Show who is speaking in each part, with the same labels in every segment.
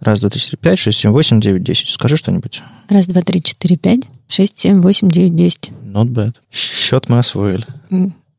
Speaker 1: Раз, два, три, четыре, пять, шесть, семь, восемь, девять, десять. Скажи что-нибудь.
Speaker 2: Раз, два, три, четыре, пять, шесть, семь, восемь, девять, десять.
Speaker 1: Not bad. Счет мы освоили.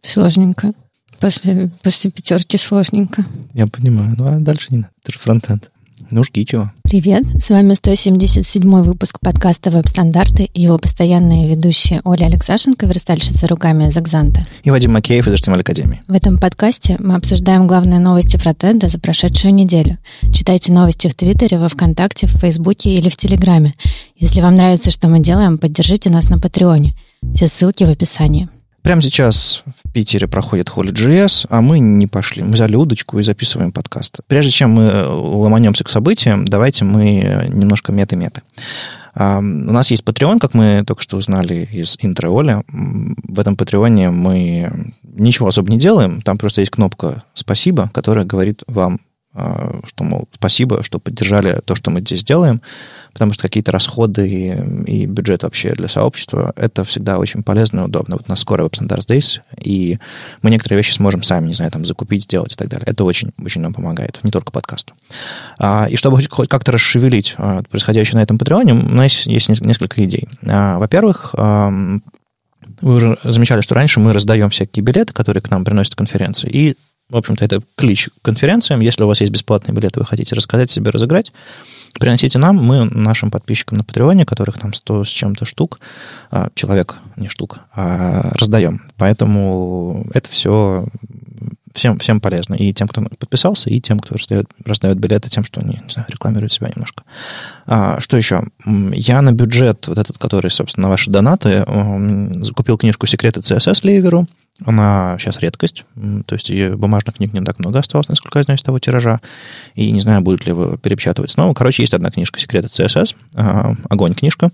Speaker 2: Сложненько. После, после пятерки сложненько.
Speaker 1: Я понимаю. Ну, а дальше не надо. Это же фронтенд. Ну, жги чего.
Speaker 2: Привет, с вами 177 выпуск подкаста «Веб-стандарты» и его постоянные ведущие Оля Алексашенко, верстальщица руками из Экзанта.
Speaker 1: И Вадим Макеев из HTML Академии.
Speaker 2: В этом подкасте мы обсуждаем главные новости фронтенда за прошедшую неделю. Читайте новости в Твиттере, во Вконтакте, в Фейсбуке или в Телеграме. Если вам нравится, что мы делаем, поддержите нас на Патреоне. Все ссылки в описании.
Speaker 1: Прямо сейчас в Питере проходит Holy.js, а мы не пошли. Мы взяли удочку и записываем подкаст. Прежде чем мы ломанемся к событиям, давайте мы немножко меты-меты. Uh, у нас есть Patreon, как мы только что узнали из интро Оли. В этом Патреоне мы ничего особо не делаем. Там просто есть кнопка «Спасибо», которая говорит вам, uh, что, мол, спасибо, что поддержали то, что мы здесь делаем потому что какие-то расходы и, и бюджет вообще для сообщества, это всегда очень полезно и удобно. Вот у нас скоро Web Standards Days, и мы некоторые вещи сможем сами, не знаю, там, закупить, сделать и так далее. Это очень, очень нам помогает, не только подкасту. А, и чтобы хоть как-то расшевелить а, происходящее на этом Патреоне, у нас есть несколько идей. А, во-первых, а, вы уже замечали, что раньше мы раздаем всякие билеты, которые к нам приносят конференции, и в общем-то, это ключ к конференциям. Если у вас есть бесплатные билеты, вы хотите рассказать себе, разыграть, приносите нам, мы нашим подписчикам на Патреоне, которых там 100 с чем-то штук, а, человек, не штук, а раздаем. Поэтому это все всем, всем полезно. И тем, кто подписался, и тем, кто раздает, раздает билеты, тем, что они, не знаю, рекламируют себя немножко. А, что еще? Я на бюджет, вот этот, который, собственно, на ваши донаты, закупил книжку «Секреты CSS» Ливеру. Она сейчас редкость, то есть бумажных книг не так много осталось, насколько я знаю, из того тиража. И не знаю, будет ли его перепечатывать снова. Короче, есть одна книжка «Секреты CSS», а, огонь книжка.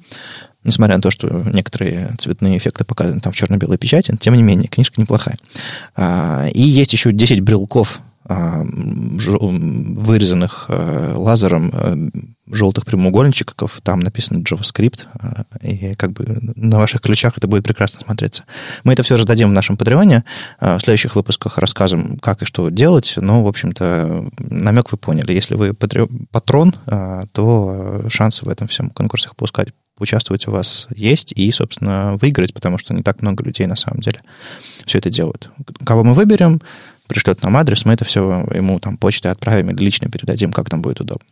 Speaker 1: Несмотря на то, что некоторые цветные эффекты показаны там в черно-белой печати, тем не менее, книжка неплохая. А, и есть еще 10 брелков а, вырезанных лазером желтых прямоугольничков, там написано JavaScript, э, и как бы на ваших ключах это будет прекрасно смотреться. Мы это все раздадим в нашем Патреоне, в следующих выпусках расскажем, как и что делать, но, в общем-то, намек вы поняли. Если вы патрон, то шансы в этом всем конкурсах пускать поучаствовать у вас есть и, собственно, выиграть, потому что не так много людей на самом деле все это делают. Кого мы выберем, пришлет нам адрес, мы это все ему там почтой отправим или лично передадим, как нам будет удобно.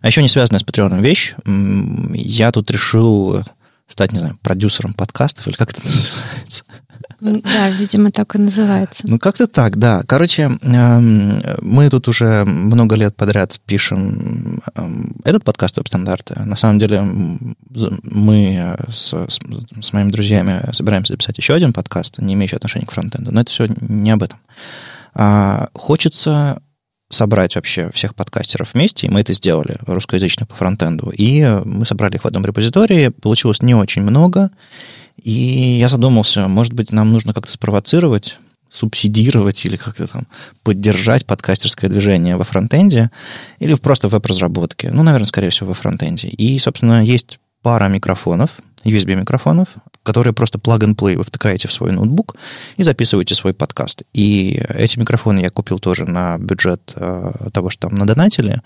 Speaker 1: А еще не связанная с Патреоном вещь. Я тут решил стать, не знаю, продюсером подкастов, или как это называется?
Speaker 2: Да, видимо, так и называется.
Speaker 1: Ну, как-то так, да. Короче, эм, мы тут уже много лет подряд пишем эм, этот подкаст «Веб-стандарты». На самом деле мы с, с моими друзьями собираемся записать еще один подкаст, не имеющий отношения к фронтенду, но это все не об этом. А хочется собрать вообще всех подкастеров вместе, и мы это сделали, русскоязычных по фронтенду. И мы собрали их в одном репозитории, получилось не очень много, и я задумался, может быть, нам нужно как-то спровоцировать, субсидировать или как-то там поддержать подкастерское движение во фронтенде или просто в веб-разработке. Ну, наверное, скорее всего, во фронтенде. И, собственно, есть пара микрофонов, USB-микрофонов, которые просто plug-and-play вы втыкаете в свой ноутбук и записываете свой подкаст. И эти микрофоны я купил тоже на бюджет э, того, что там надонатили.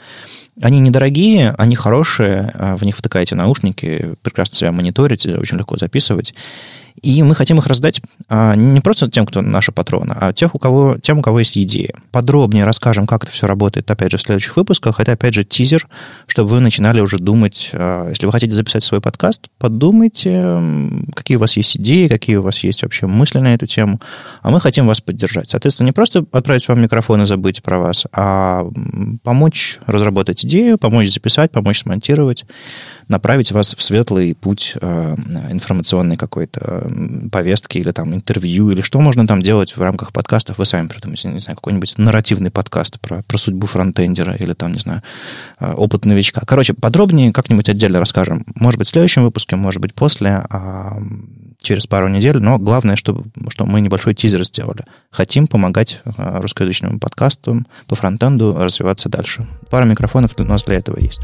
Speaker 1: Они недорогие, они хорошие, э, в них втыкаете наушники, прекрасно себя мониторите, очень легко записывать. И мы хотим их раздать а, не просто тем, кто наши патроны, а тех, у кого, тем, у кого есть идеи. Подробнее расскажем, как это все работает, опять же, в следующих выпусках. Это, опять же, тизер, чтобы вы начинали уже думать, а, если вы хотите записать свой подкаст, подумайте, какие у вас есть идеи, какие у вас есть вообще мысли на эту тему, а мы хотим вас поддержать. Соответственно, не просто отправить вам микрофон и забыть про вас, а помочь разработать идею, помочь записать, помочь смонтировать, направить вас в светлый путь э, информационной какой-то повестки или там интервью, или что можно там делать в рамках подкастов, вы сами придумайте, не знаю, какой-нибудь нарративный подкаст про, про судьбу фронтендера или там, не знаю, э, опыт новичка. Короче, подробнее как-нибудь отдельно расскажем. Может быть, в следующем выпуске, может быть, после, а через пару недель, но главное, что, что мы небольшой тизер сделали. Хотим помогать э, русскоязычному подкасту по фронтенду развиваться дальше. Пара микрофонов у нас для этого есть.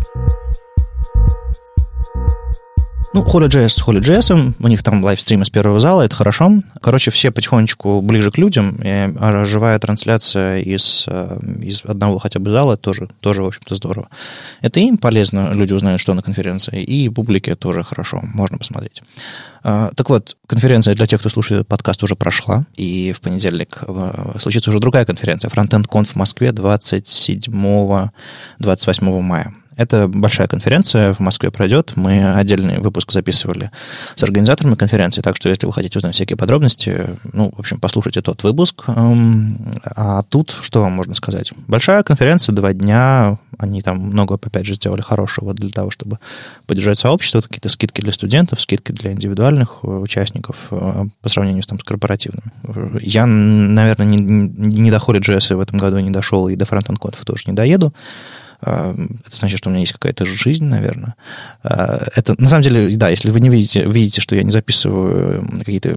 Speaker 1: Ну, HolyJS с HolyJS, у них там лайвстрим из первого зала, это хорошо. Короче, все потихонечку ближе к людям, и живая трансляция из, э, из одного хотя бы зала тоже, тоже, в общем-то, здорово. Это им полезно, люди узнают, что на конференции, и публике тоже хорошо, можно посмотреть. А, так вот, конференция для тех, кто слушает подкаст, уже прошла, и в понедельник э, случится уже другая конференция, Frontend Conf в Москве 27-28 мая. Это большая конференция, в Москве пройдет. Мы отдельный выпуск записывали с организаторами конференции, так что если вы хотите узнать всякие подробности, ну, в общем, послушайте тот выпуск. А тут что вам можно сказать? Большая конференция, два дня, они там много, опять же, сделали хорошего для того, чтобы поддержать сообщество, какие-то скидки для студентов, скидки для индивидуальных э, участников э, по сравнению с, там, с корпоративными. Я, наверное, не, не до JS в этом году не дошел, и до Code тоже не доеду, это значит, что у меня есть какая-то жизнь, наверное. А, это, на самом деле, да, если вы не видите, видите, что я не записываю какие-то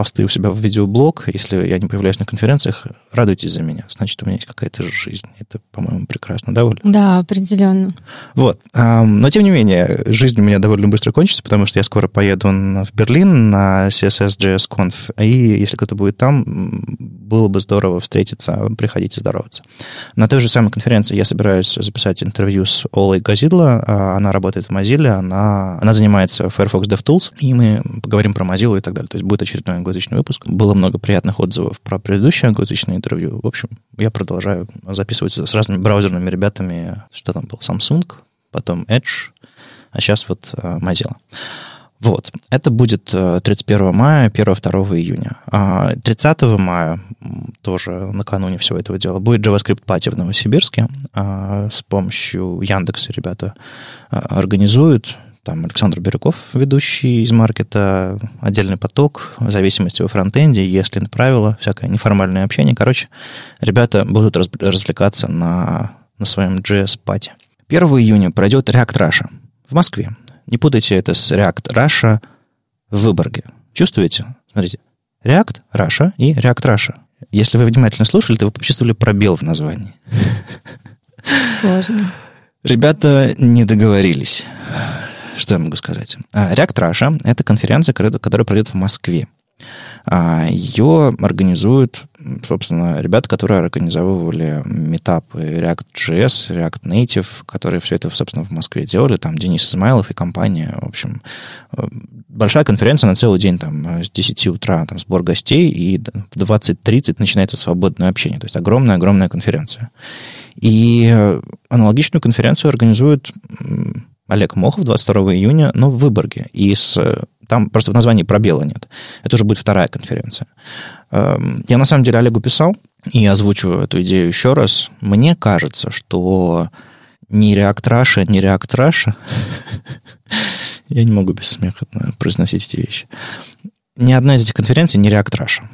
Speaker 1: посты у себя в видеоблог, если я не появляюсь на конференциях, радуйтесь за меня. Значит, у меня есть какая-то жизнь. Это, по-моему, прекрасно, да, Оля?
Speaker 2: Да, определенно.
Speaker 1: Вот. Но, тем не менее, жизнь у меня довольно быстро кончится, потому что я скоро поеду в Берлин на CSS JS Conf, и если кто-то будет там, было бы здорово встретиться, приходить и здороваться. На той же самой конференции я собираюсь записать интервью с Олой Газидло. А, она работает в Mozilla, она, она занимается Firefox DevTools, и мы поговорим про Mozilla и так далее. То есть будет очередной англоязычный выпуск. Было много приятных отзывов про предыдущее англоязычное интервью. В общем, я продолжаю записывать с разными браузерными ребятами. Что там был? Samsung, потом Edge, а сейчас вот uh, Mozilla. Вот. Это будет 31 э, мая, 1-2 июня. 30 а мая, тоже накануне всего этого дела, будет JavaScript Party в Новосибирске. А, с помощью Яндекса ребята а, организуют. Там Александр Бирюков, ведущий из маркета, отдельный поток, зависимости во фронтенде, если правила, всякое неформальное общение. Короче, ребята будут развлекаться на, на своем JS-пати. 1 июня пройдет React Russia в Москве. Не путайте это с React Russia в Выборге. Чувствуете? Смотрите. React Russia и React Russia. Если вы внимательно слушали, то вы почувствовали пробел в названии.
Speaker 2: Сложно.
Speaker 1: Ребята не договорились. Что я могу сказать? А, React Russia — это конференция, которая пройдет в Москве. А, Ее организуют, собственно, ребята, которые организовывали метапы React.js, React Native, которые все это, собственно, в Москве делали. Там Денис Измайлов и компания. В общем, э, большая конференция на целый день, там, с 10 утра там, сбор гостей, и в 20.30 начинается свободное общение. То есть огромная-огромная конференция. И э, аналогичную конференцию организуют Олег Мохов 22 июня, но в Выборге. И с там просто в названии пробела нет. Это уже будет вторая конференция. Эм, я на самом деле Олегу писал и озвучу эту идею еще раз. Мне кажется, что Russia, ни React Russia я не могу без смеха произносить эти вещи. Ни одна из этих конференций не Russia.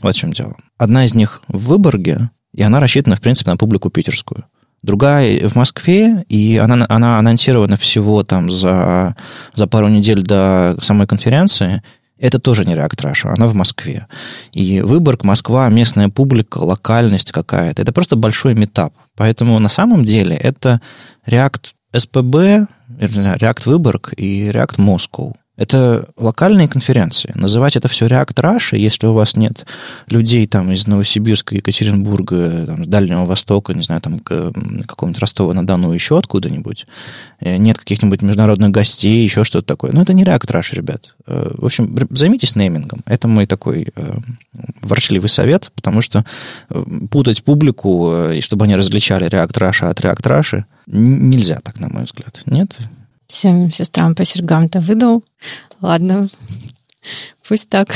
Speaker 1: Вот в чем дело. Одна из них в Выборге, и она рассчитана, в принципе, на публику питерскую другая в Москве, и она, она анонсирована всего там за, за пару недель до самой конференции. Это тоже не React Russia, она в Москве. И Выборг, Москва, местная публика, локальность какая-то. Это просто большой метап. Поэтому на самом деле это React SPB, React Выборг и React Moscow. Это локальные конференции. Называть это все React Russia, если у вас нет людей там из Новосибирска, Екатеринбурга, там, Дальнего Востока, не знаю, там какого-нибудь Ростова-на-Дону, еще откуда-нибудь, э, нет каких-нибудь международных гостей, еще что-то такое. Но это не React Russia, ребят. Э, в общем, займитесь неймингом. Это мой такой э, ворчливый совет, потому что путать публику, и чтобы они различали React Russia от React Russia, нельзя так, на мой взгляд. Нет?
Speaker 2: Всем сестрам по сергам-то выдал. Ладно, пусть так.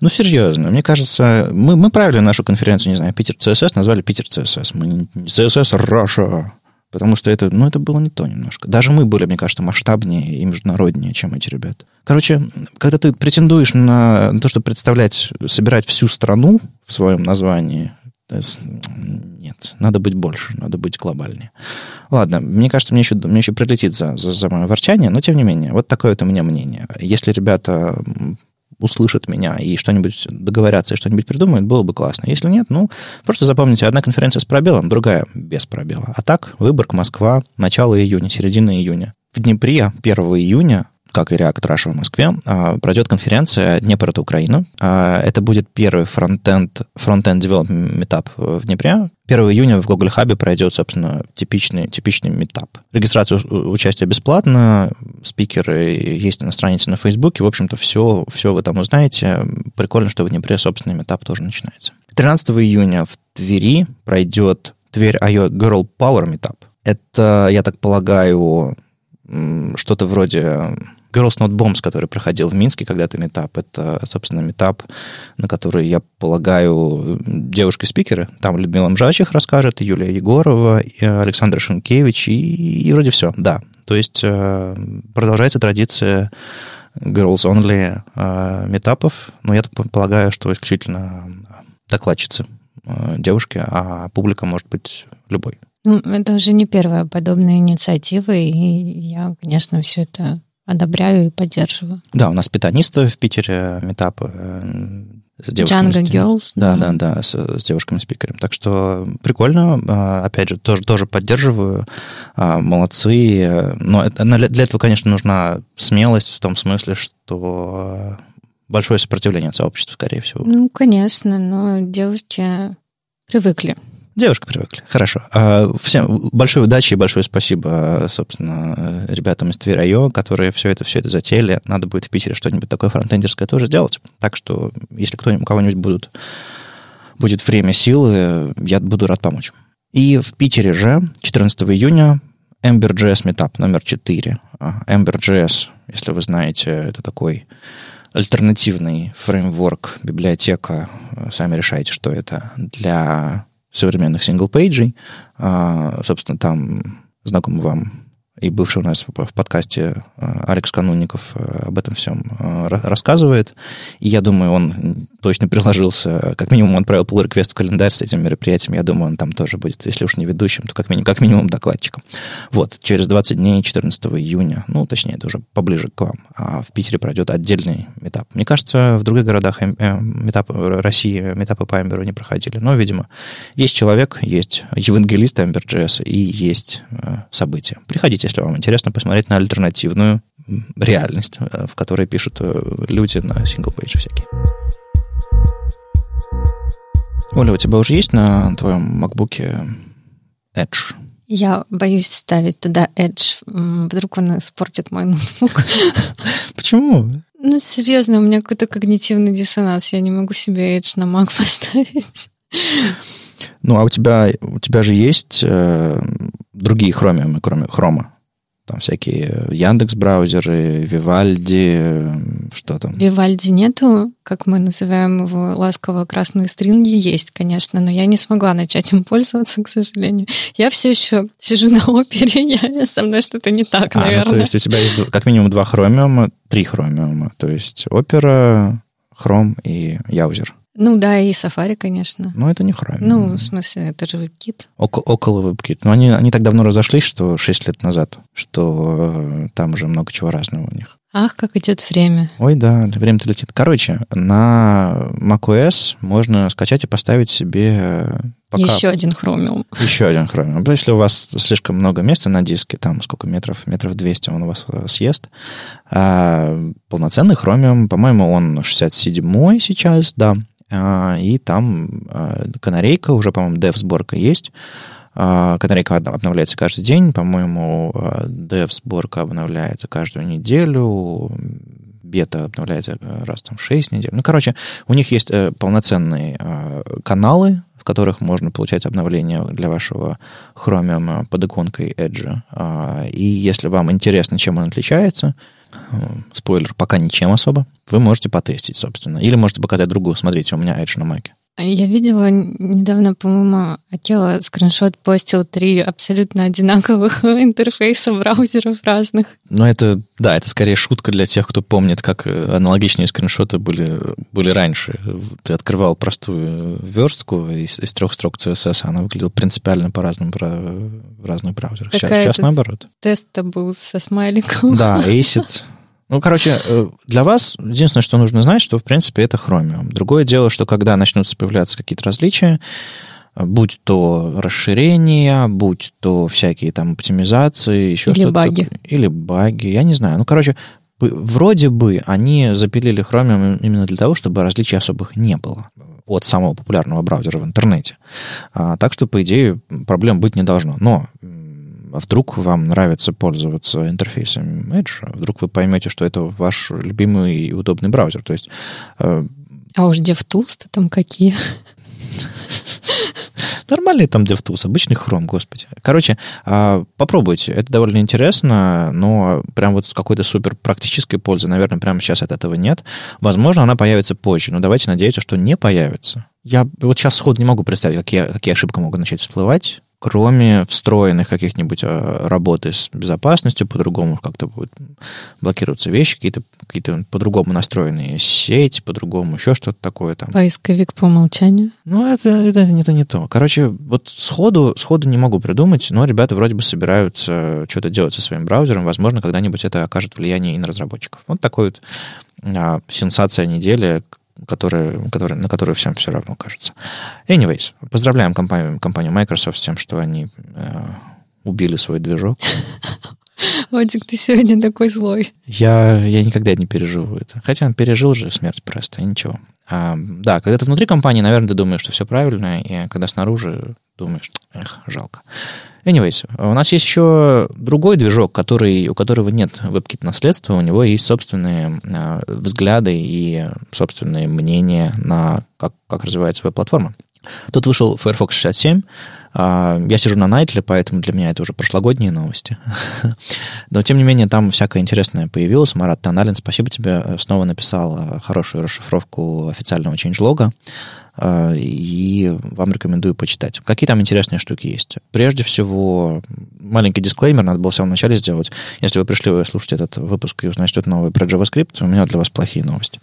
Speaker 1: Ну, серьезно, мне кажется, мы, мы правили нашу конференцию, не знаю, Питер ЦСС, назвали Питер ЦСС. Мы не ЦСС Раша, потому что это, ну, это было не то немножко. Даже мы были, мне кажется, масштабнее и международнее, чем эти ребята. Короче, когда ты претендуешь на то, чтобы представлять, собирать всю страну в своем названии, нет, надо быть больше, надо быть глобальнее. Ладно, мне кажется, мне еще, мне еще прилетит за, за, за мое ворчание, но тем не менее, вот такое вот у меня мнение. Если ребята услышат меня и что-нибудь договорятся и что-нибудь придумают, было бы классно. Если нет, ну, просто запомните, одна конференция с пробелом, другая без пробела. А так, Выборг, Москва, начало июня, середина июня. В Днепре 1 июня как и React Russia в Москве, а, пройдет конференция «Днепр — это Украина». А, это будет первый фронтенд, фронтенд development метап в Днепре. 1 июня в Google Hub пройдет, собственно, типичный, типичный метап. Регистрация участия бесплатна, спикеры есть на странице на Фейсбуке. В общем-то, все, все вы там узнаете. Прикольно, что в Днепре собственный метап тоже начинается. 13 июня в Твери пройдет Тверь IO Girl Power Meetup. Это, я так полагаю, что-то вроде Girls Not Bombs, который проходил в Минске когда-то метап. Это, собственно, метап, на который, я полагаю, девушки-спикеры. Там Людмила Мжачих расскажет, Юлия Егорова, Александр Шенкевич, и, и вроде все, да. То есть э, продолжается традиция Girls Only э, метапов, но я полагаю, что исключительно докладчицы э, девушки, а публика может быть любой.
Speaker 2: Ну, это уже не первая подобная инициатива, и я, конечно, все это одобряю и поддерживаю.
Speaker 1: Да, у нас питанисты в Питере метап э,
Speaker 2: с девушками. Django Girls.
Speaker 1: Да, да, да, да с, с девушками-спикерами. Так что прикольно. А, опять же, тоже, тоже поддерживаю. Молодцы. Но это, для этого, конечно, нужна смелость в том смысле, что большое сопротивление от сообщества, скорее всего.
Speaker 2: Ну, конечно, но девушки привыкли
Speaker 1: Девушка привыкли. Хорошо. А, всем большой удачи и большое спасибо, собственно, ребятам из Твирайо, которые все это, все это затеяли. Надо будет в Питере что-нибудь такое фронтендерское тоже делать. Так что, если кто-нибудь, у кого-нибудь будут, будет время, силы, я буду рад помочь. И в Питере же 14 июня Ember.js Meetup номер 4. Ember.js, если вы знаете, это такой альтернативный фреймворк, библиотека, сами решайте, что это, для современных сингл-пейджей. А, собственно, там знакомый вам и бывший у нас в подкасте э, Алекс Канунников э, об этом всем э, рассказывает. И я думаю, он точно приложился. Как минимум, он отправил pull request в календарь с этим мероприятием. Я думаю, он там тоже будет, если уж не ведущим, то как минимум, как минимум докладчиком. Вот, через 20 дней, 14 июня, ну, точнее, это уже поближе к вам, а в Питере пройдет отдельный митап. Мне кажется, в других городах митап России митапы по Эмберу не проходили. Но, видимо, есть человек, есть евангелист Ember.js и есть события. Приходите если вам интересно посмотреть на альтернативную реальность, э, в которой пишут э, люди на сингл-пейдже всякие. Оля, у тебя уже есть на твоем MacBook Edge?
Speaker 2: Я боюсь ставить туда Edge. Вдруг он испортит мой ноутбук.
Speaker 1: Почему?
Speaker 2: Ну, серьезно, у меня какой-то когнитивный диссонанс. Я не могу себе Edge на Mac поставить.
Speaker 1: Ну, а у тебя, у тебя же есть э, другие хромиумы, кроме хрома? Там всякие Яндекс браузеры, Вивальди, что там.
Speaker 2: Вивальди нету, как мы называем его ласково красные стринги, есть, конечно, но я не смогла начать им пользоваться, к сожалению. Я все еще сижу на опере, я, со мной что-то не так, а, наверное. Ну,
Speaker 1: то есть у тебя есть как минимум два хромиума, три хромиума, то есть опера, хром и яузер.
Speaker 2: Ну да, и Safari, конечно.
Speaker 1: Но это не Chrome.
Speaker 2: Ну, в смысле, это же WebKit.
Speaker 1: Ок- около WebKit. Но они, они так давно разошлись, что 6 лет назад, что э, там уже много чего разного у них.
Speaker 2: Ах, как идет время.
Speaker 1: Ой, да, время-то летит. Короче, на macOS можно скачать и поставить себе э,
Speaker 2: пока... Еще один Chromium.
Speaker 1: Еще один Chromium. Если у вас слишком много места на диске, там сколько метров, метров 200 он у вас э, съест, а полноценный Chromium, по-моему, он 67 сейчас, да, и там а, канарейка, уже, по-моему, dev-сборка есть. А, канарейка обновляется каждый день, по-моему, dev-сборка обновляется каждую неделю, бета обновляется раз там в 6 недель. Ну, короче, у них есть э, полноценные каналы, в которых можно получать обновления для вашего Chromium под иконкой Edge. И если вам интересно, чем он отличается, спойлер, пока ничем особо, вы можете потестить, собственно. Или можете показать другую. Смотрите, у меня Edge на Mac.
Speaker 2: Я видела недавно, по-моему, Акела скриншот постил три абсолютно одинаковых интерфейса браузеров разных.
Speaker 1: Ну, это, да, это скорее шутка для тех, кто помнит, как аналогичные скриншоты были, были раньше. Ты открывал простую верстку из, из трех строк CSS, она выглядела принципиально по-разному в разных браузерах. Сейчас, сейчас наоборот.
Speaker 2: Тест-то был со смайликом.
Speaker 1: Да, Acid ну, короче, э, для вас единственное, что нужно знать, что, в принципе, это Chromium. Другое дело, что когда начнутся появляться какие-то различия, будь то расширения, будь то всякие там оптимизации, еще
Speaker 2: что-то. Или баги.
Speaker 1: Или баги, я не знаю. Ну, короче, вроде бы они запилили Chromium именно для того, чтобы различий особых не было от самого популярного браузера в интернете. А, так что, по идее, проблем быть не должно. Но а вдруг вам нравится пользоваться интерфейсом Edge, а вдруг вы поймете, что это ваш любимый и удобный браузер. То есть... Э,
Speaker 2: а уж DevTools-то там какие?
Speaker 1: Нормальный там DevTools, обычный Chrome, господи. Короче, а, попробуйте. Это довольно интересно, но прям вот с какой-то супер практической пользы, наверное, прямо сейчас от этого нет. Возможно, она появится позже, но давайте надеяться, что не появится. Я вот сейчас сходу не могу представить, какие, какие ошибки могут начать всплывать кроме встроенных каких-нибудь а, работы с безопасностью, по-другому как-то будут блокироваться вещи, какие-то какие по-другому настроенные сеть, по-другому еще что-то такое там.
Speaker 2: Поисковик по умолчанию?
Speaker 1: Ну, это, это не то, не то. Короче, вот сходу, сходу не могу придумать, но ребята вроде бы собираются что-то делать со своим браузером. Возможно, когда-нибудь это окажет влияние и на разработчиков. Вот такой вот а, сенсация недели, которые, которые, на которые всем все равно кажется. Anyways, поздравляем компанию, компанию Microsoft с тем, что они э, убили свой движок.
Speaker 2: Вадик, ты сегодня такой злой.
Speaker 1: Я, я никогда не переживу это. Хотя он пережил же смерть просто, ничего. А, да, когда ты внутри компании, наверное, ты думаешь, что все правильно, и когда снаружи думаешь, эх, жалко. Anyways, у нас есть еще другой движок, который, у которого нет WebKit наследства, у него есть собственные э, взгляды и собственные мнения на как, как развивается веб-платформа. Тут вышел Firefox 67. А, я сижу на Найтле, поэтому для меня это уже прошлогодние новости. Но, тем не менее, там всякое интересное появилось. Марат Таналин, спасибо тебе, снова написал хорошую расшифровку официального changelog. А, и вам рекомендую почитать. Какие там интересные штуки есть? Прежде всего, маленький дисклеймер надо было в самом начале сделать. Если вы пришли слушать этот выпуск и узнаете что-то новое про JavaScript, у меня для вас плохие новости.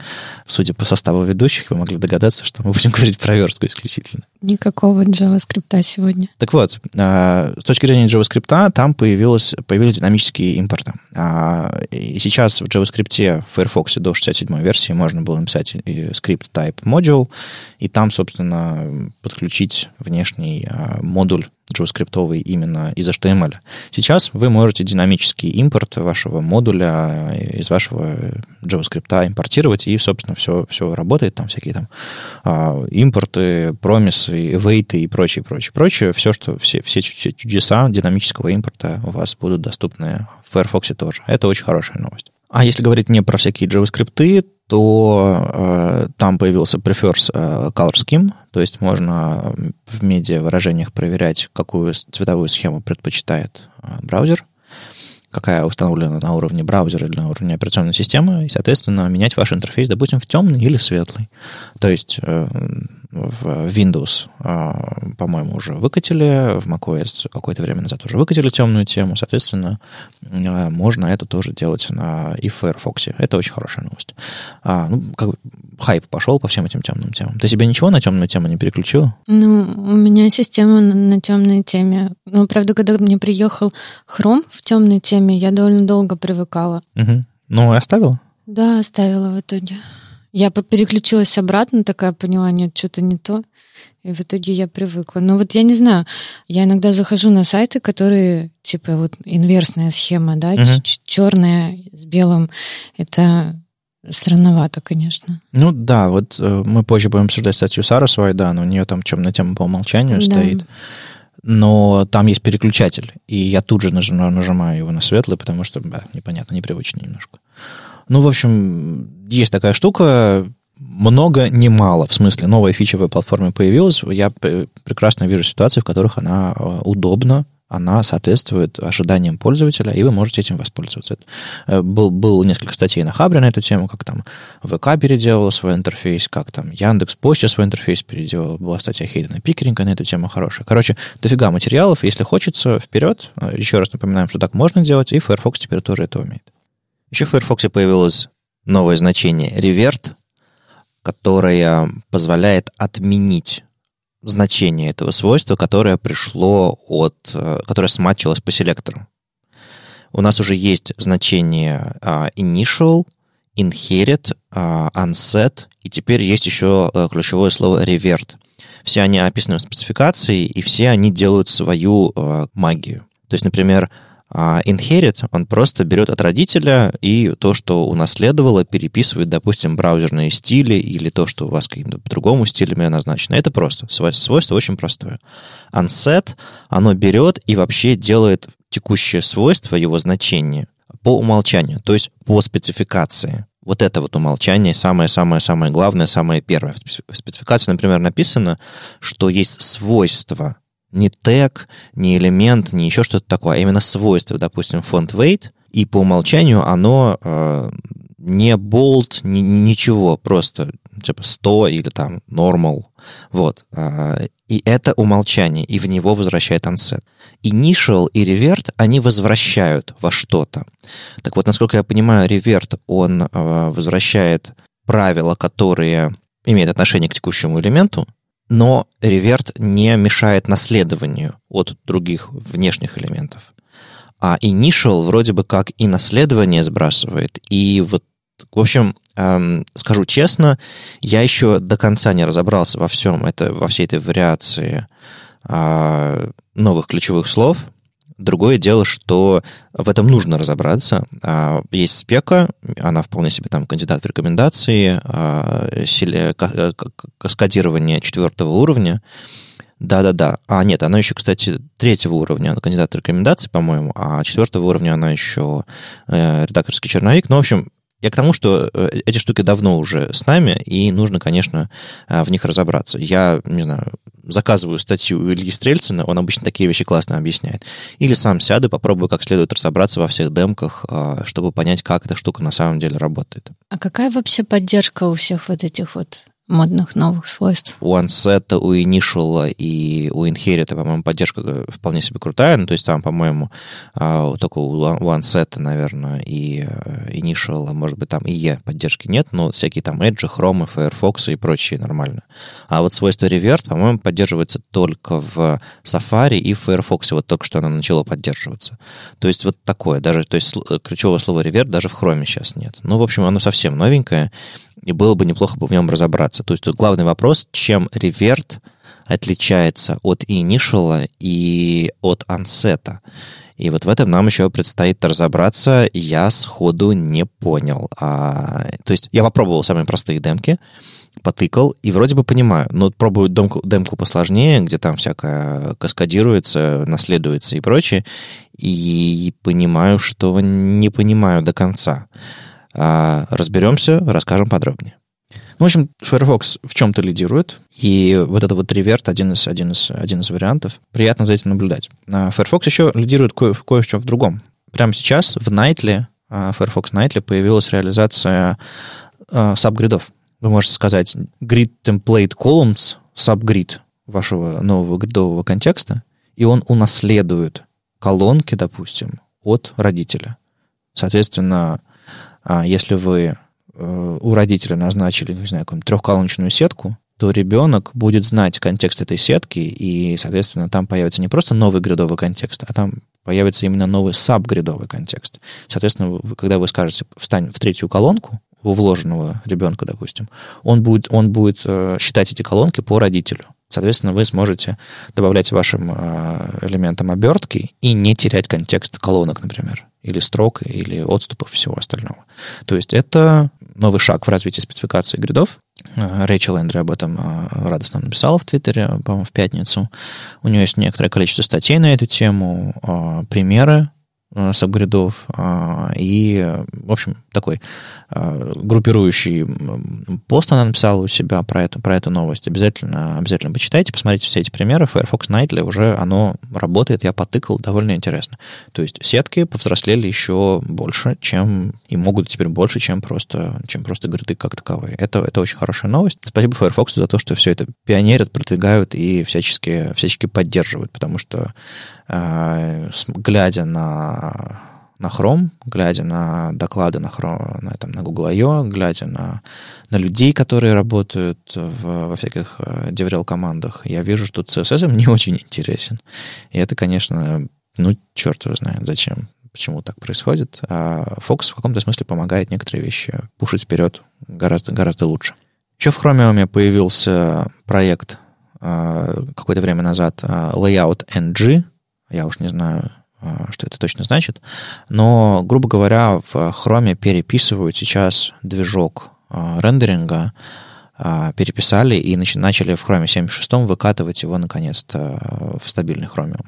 Speaker 1: Судя по составу ведущих, вы могли догадаться, что мы будем говорить про верстку исключительно.
Speaker 2: Никакого JavaScript сегодня.
Speaker 1: Так вот, а, с точки зрения JavaScript, там появилось, появились динамические импорты. А, и сейчас в JavaScript в Firefox до 67 версии можно было написать скрипт type module, и там, собственно, подключить внешний а, модуль JavaScript именно из HTML. Сейчас вы можете динамический импорт вашего модуля э, из вашего JavaScript импортировать, и, собственно, все, все работает, там всякие там а, импорты, промисы, вейты и прочее, прочее, прочее. Все, что, все, все чудеса динамического импорта у вас будут доступны в Firefox тоже. Это очень хорошая новость. А если говорить не про всякие JavaScript, то э, там появился prefers э, то есть можно в медиа выражениях проверять, какую цветовую схему предпочитает э, браузер, какая установлена на уровне браузера или на уровне операционной системы, и, соответственно, менять ваш интерфейс, допустим, в темный или светлый. То есть э, в Windows, а, по-моему, уже выкатили, в macOS какое-то время назад уже выкатили темную тему, соответственно, а, можно это тоже делать на и в Firefox. Это очень хорошая новость. А, ну, как бы хайп пошел по всем этим темным темам. Ты себе ничего на темную тему не переключила?
Speaker 2: Ну, у меня система на, на темной теме. Ну, правда, когда мне приехал Chrome в темной теме, я довольно долго привыкала.
Speaker 1: Угу. Ну, и оставила?
Speaker 2: Да, оставила в итоге. Я переключилась обратно, такая поняла, нет, что-то не то. И в итоге я привыкла. Но вот я не знаю, я иногда захожу на сайты, которые типа вот инверсная схема, да, uh-huh. черная с белым. Это странновато, конечно.
Speaker 1: Ну да, вот э, мы позже будем обсуждать статью Сарасвай, да, но у нее там темная тема по умолчанию да. стоит. Но там есть переключатель, и я тут же нажимаю, нажимаю его на светлый, потому что, да, непонятно, непривычно немножко. Ну, в общем, есть такая штука, много, не мало. В смысле, новая фича в платформе появилась. Я прекрасно вижу ситуации, в которых она э, удобна, она соответствует ожиданиям пользователя, и вы можете этим воспользоваться. Э, был, был несколько статей на Хабре на эту тему, как там ВК переделал свой интерфейс, как там Яндекс Почта свой интерфейс переделал. Была статья Хейдена Пикеринга на эту тему хорошая. Короче, дофига материалов. Если хочется, вперед. Э, Еще раз напоминаем, что так можно делать, и Firefox теперь тоже это умеет. Еще в Firefox появилось новое значение revert, которое позволяет отменить значение этого свойства, которое пришло от, э, которое смачилось по селектору. У нас уже есть значение uh, initial, inherit, uh, unset, и теперь есть еще uh, ключевое слово revert. Все они описаны в спецификации, и все они делают свою магию. То есть, например, А inherit, он просто берет от родителя и то, что унаследовало, переписывает, допустим, браузерные стили или то, что у вас каким-то по-другому стилями назначено. Это просто. Свойство, очень простое. Unset, оно берет и вообще делает текущее свойство, его значение, по умолчанию, то есть по спецификации. Вот это вот умолчание самое-самое-самое главное, самое первое. В спецификации, например, написано, что есть свойство, не тег, не элемент, не еще что-то такое, а именно свойство, допустим, font weight, и по умолчанию оно э, не bold, ни, ничего, просто типа 100 или там normal. Вот. Э, и это умолчание, и в него возвращает onset. Initial и revert, они возвращают во что-то. Так вот, насколько я понимаю, revert, он э, возвращает правила, которые имеют отношение к текущему элементу, но реверт не мешает наследованию от других внешних элементов. А initial вроде бы как и наследование сбрасывает, и вот, в общем, эм, скажу честно, я еще до конца не разобрался во всем, это, во всей этой вариации э, новых ключевых слов, Другое дело, что в этом нужно разобраться. А, есть спека, она вполне себе там кандидат в рекомендации, а, э, каскадирование четвертого уровня. Да-да-да. А, нет, она еще, кстати, третьего уровня, она кандидат рекомендации, по-моему, а четвертого уровня она еще э, редакторский черновик. Ну, в общем, я к тому, что э, эти штуки давно уже с нами, и нужно, конечно, в них разобраться. Я, не знаю, заказываю статью у Ильи Стрельцина, он обычно такие вещи классно объясняет. Или сам сяду, попробую как следует разобраться во всех демках, а, чтобы понять, как эта штука на самом деле работает.
Speaker 2: А какая вообще поддержка у всех вот этих вот модных новых свойств.
Speaker 1: У Onset, у Initial и у Inherit, по-моему, поддержка вполне себе крутая. Ну, то есть там, по-моему, а, только у Onset, наверное, и э, Initial, а может быть, там и E поддержки нет, но всякие там Edge, Chrome, Firefox и прочие нормально. А вот свойство Revert, по-моему, поддерживается только в Safari и в Firefox. Вот только что оно начало поддерживаться. То есть вот такое. Даже, то есть ключевого слова Revert даже в Chrome сейчас нет. Ну, в общем, оно совсем новенькое и было бы неплохо бы в нем разобраться. То есть тут главный вопрос, чем реверт отличается от initial и от ансета. И вот в этом нам еще предстоит разобраться. Я сходу не понял. А, то есть я попробовал самые простые демки, потыкал, и вроде бы понимаю. Но пробую демку, демку посложнее, где там всякое каскадируется, наследуется и прочее, и понимаю, что не понимаю до конца. А, разберемся, расскажем подробнее. Ну, в общем, Firefox в чем-то лидирует, и вот это вот реверт один из, один из, один из вариантов. Приятно за этим наблюдать. А Firefox еще лидирует кое, кое в чем в другом. Прямо сейчас в Nightly, а, Firefox Nightly, появилась реализация э, сабгридов. Вы можете сказать grid template columns, subgrid вашего нового гридового контекста, и он унаследует колонки, допустим, от родителя. Соответственно, а если вы э, у родителя назначили, не знаю, какую-нибудь трехколоночную сетку, то ребенок будет знать контекст этой сетки, и, соответственно, там появится не просто новый грядовый контекст, а там появится именно новый сабгридовый контекст. Соответственно, вы, когда вы скажете «встань в третью колонку», у вложенного ребенка, допустим, он будет, он будет э, считать эти колонки по родителю. Соответственно, вы сможете добавлять вашим э, элементам обертки и не терять контекст колонок, например, или строк, или отступов всего остального. То есть это новый шаг в развитии спецификации гридов. Э, Рэйчел Эндри об этом э, радостно написала в Твиттере, по-моему, в пятницу. У нее есть некоторое количество статей на эту тему, примеры Э, сабгридов а, и, в общем, такой а, группирующий пост она написала у себя про эту, про эту новость. Обязательно, обязательно почитайте, посмотрите все эти примеры. Firefox Nightly уже оно работает, я потыкал, довольно интересно. То есть сетки повзрослели еще больше, чем и могут теперь больше, чем просто, чем просто гриды как таковые. Это, это очень хорошая новость. Спасибо Firefox за то, что все это пионерят, продвигают и всячески, всячески поддерживают, потому что глядя на, на Chrome, глядя на доклады на, Chrome, на, там, на Google I.O., глядя на, на людей, которые работают в, во всяких э, DevRel командах, я вижу, что CSS не очень интересен. И это, конечно, ну, черт его знает, зачем почему так происходит. А Fox в каком-то смысле помогает некоторые вещи пушить вперед гораздо, гораздо лучше. Еще в Chromium появился проект э, какое-то время назад Layout NG, я уж не знаю, что это точно значит. Но, грубо говоря, в Chrome переписывают сейчас движок рендеринга, переписали и начали в Chrome 7.6 выкатывать его наконец-то в стабильный Chromium.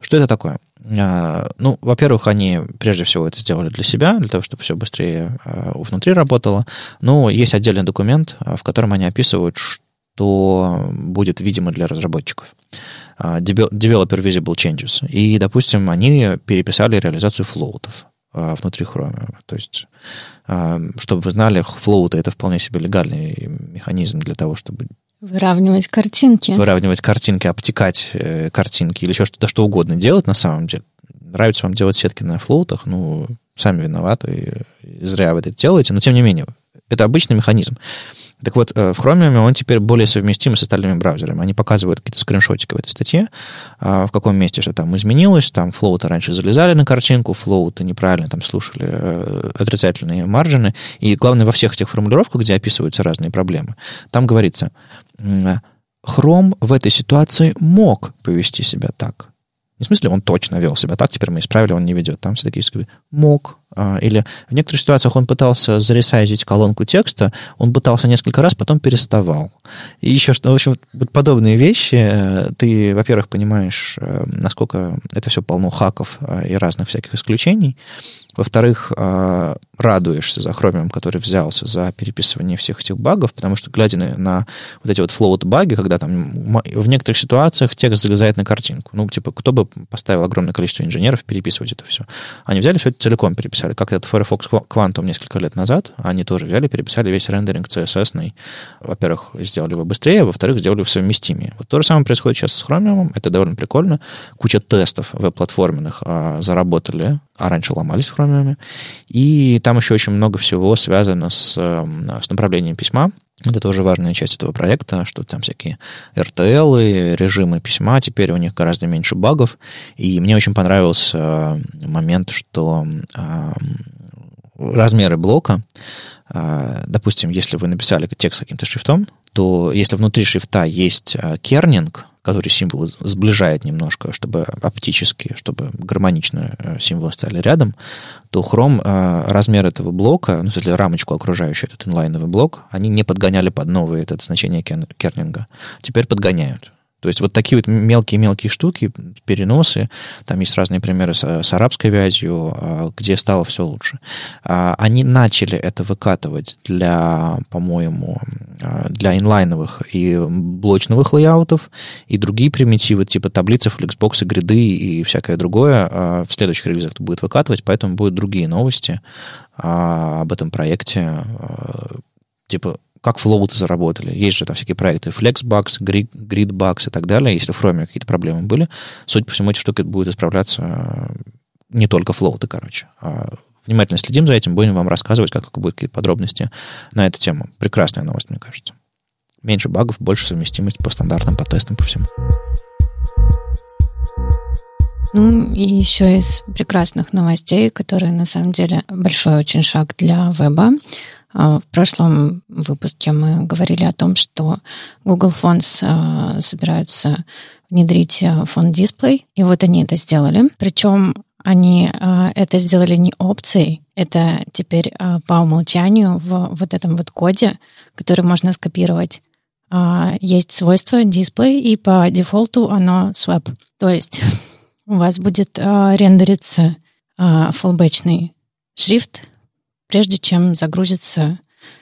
Speaker 1: Что это такое? Ну, во-первых, они прежде всего это сделали для себя, для того, чтобы все быстрее внутри работало. Но есть отдельный документ, в котором они описывают, что будет видимо для разработчиков. Developer Visible Changes. И, допустим, они переписали реализацию флоутов внутри Chrome. То есть, чтобы вы знали, флоуты — это вполне себе легальный механизм для того, чтобы
Speaker 2: Выравнивать картинки.
Speaker 1: Выравнивать картинки, обтекать э, картинки или еще что-то, что угодно делать на самом деле. Нравится вам делать сетки на флоутах, ну, сами виноваты, зря вы это делаете, но тем не менее, это обычный механизм. Так вот, э, в Chromium он теперь более совместим с остальными браузерами. Они показывают какие-то скриншотики в этой статье, а, в каком месте что там изменилось. Там флоуты раньше залезали на картинку, флоуты неправильно там слушали э, отрицательные маржины. И главное, во всех этих формулировках, где описываются разные проблемы, там говорится, Chrome в этой ситуации мог повести себя так. Не в смысле, он точно вел себя так, теперь мы исправили, он не ведет. Там все такие мог. А, или в некоторых ситуациях он пытался заресайзить колонку текста, он пытался несколько раз, потом переставал. И еще что, в общем, подобные вещи, э, ты, во-первых, понимаешь, э, насколько это все полно хаков э, и разных всяких исключений. Во-вторых, радуешься за Chromium, который взялся за переписывание всех этих багов, потому что, глядя на, на вот эти вот float-баги, когда там в некоторых ситуациях текст залезает на картинку, ну, типа, кто бы поставил огромное количество инженеров переписывать это все? Они взяли все это целиком, переписали. Как этот Firefox Quantum несколько лет назад, они тоже взяли, переписали весь рендеринг CSS. Во-первых, сделали его быстрее, во-вторых, сделали его совместимее. Вот то же самое происходит сейчас с Chromium, это довольно прикольно. Куча тестов веб-платформенных а, заработали, а раньше ломались в Chromium. И там еще очень много всего связано с, эм, с направлением письма. Это тоже важная часть этого проекта, что там всякие RTL, режимы письма, теперь у них гораздо меньше багов. И мне очень понравился э, момент, что эм, размеры блока, э, допустим, если вы написали текст каким-то шрифтом, то если внутри шрифта есть э, кернинг, который символы сближает немножко, чтобы оптически, чтобы гармонично э, символы стали рядом, то Chrome э, размер этого блока, ну, если рамочку окружающую этот инлайновый блок, они не подгоняли под новые это значение кернинга. Теперь подгоняют. То есть вот такие вот мелкие-мелкие штуки, переносы, там есть разные примеры с, с арабской вязью, а, где стало все лучше. А, они начали это выкатывать для, по-моему, а, для инлайновых и блочных лейаутов, и другие примитивы, типа таблицы, флексбоксы, гриды и всякое другое в следующих релизах будет выкатывать, поэтому будут другие новости об этом проекте, типа как флоуты заработали. Есть же там всякие проекты Flexbox, Gridbox и так далее. Если в Chrome какие-то проблемы были, судя по всему, эти штуки будут исправляться э, не только флоуты, короче. А внимательно следим за этим, будем вам рассказывать, как только будут какие-то подробности на эту тему. Прекрасная новость, мне кажется. Меньше багов, больше совместимость по стандартам, по тестам, по всему.
Speaker 2: Ну, и еще из прекрасных новостей, которые на самом деле большой очень шаг для веба. А, в прошлом выпуске мы говорили о том, что Google Fonts а, собираются внедрить а, фонд дисплей, и вот они это сделали. Причем они это сделали не опцией, это теперь по умолчанию в вот этом вот коде, который можно скопировать. Есть свойство дисплей, и по дефолту оно swap. То есть у вас будет рендериться фуллбэчный шрифт прежде чем загрузится,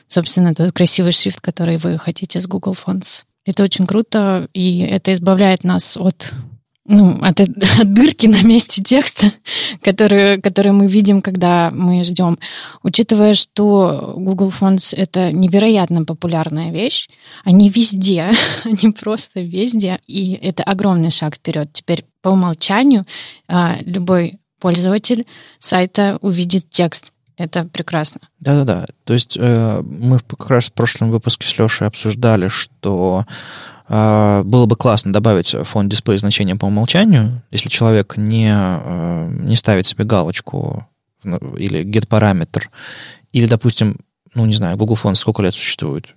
Speaker 2: собственно, тот красивый шрифт, который вы хотите с Google Fonts. Это очень круто, и это избавляет нас от ну, от, от дырки на месте текста, которые, которые мы видим, когда мы ждем. Учитывая, что Google Fonts — это невероятно популярная вещь, они везде, они просто везде, и это огромный шаг вперед. Теперь по умолчанию а, любой пользователь сайта увидит текст это прекрасно.
Speaker 1: Да-да-да. То есть э, мы как раз в прошлом выпуске с Лешей обсуждали, что э, было бы классно добавить фон дисплей значения по умолчанию, если человек не, э, не ставит себе галочку или get параметр, или, допустим, ну, не знаю, Google Fonts сколько лет существует?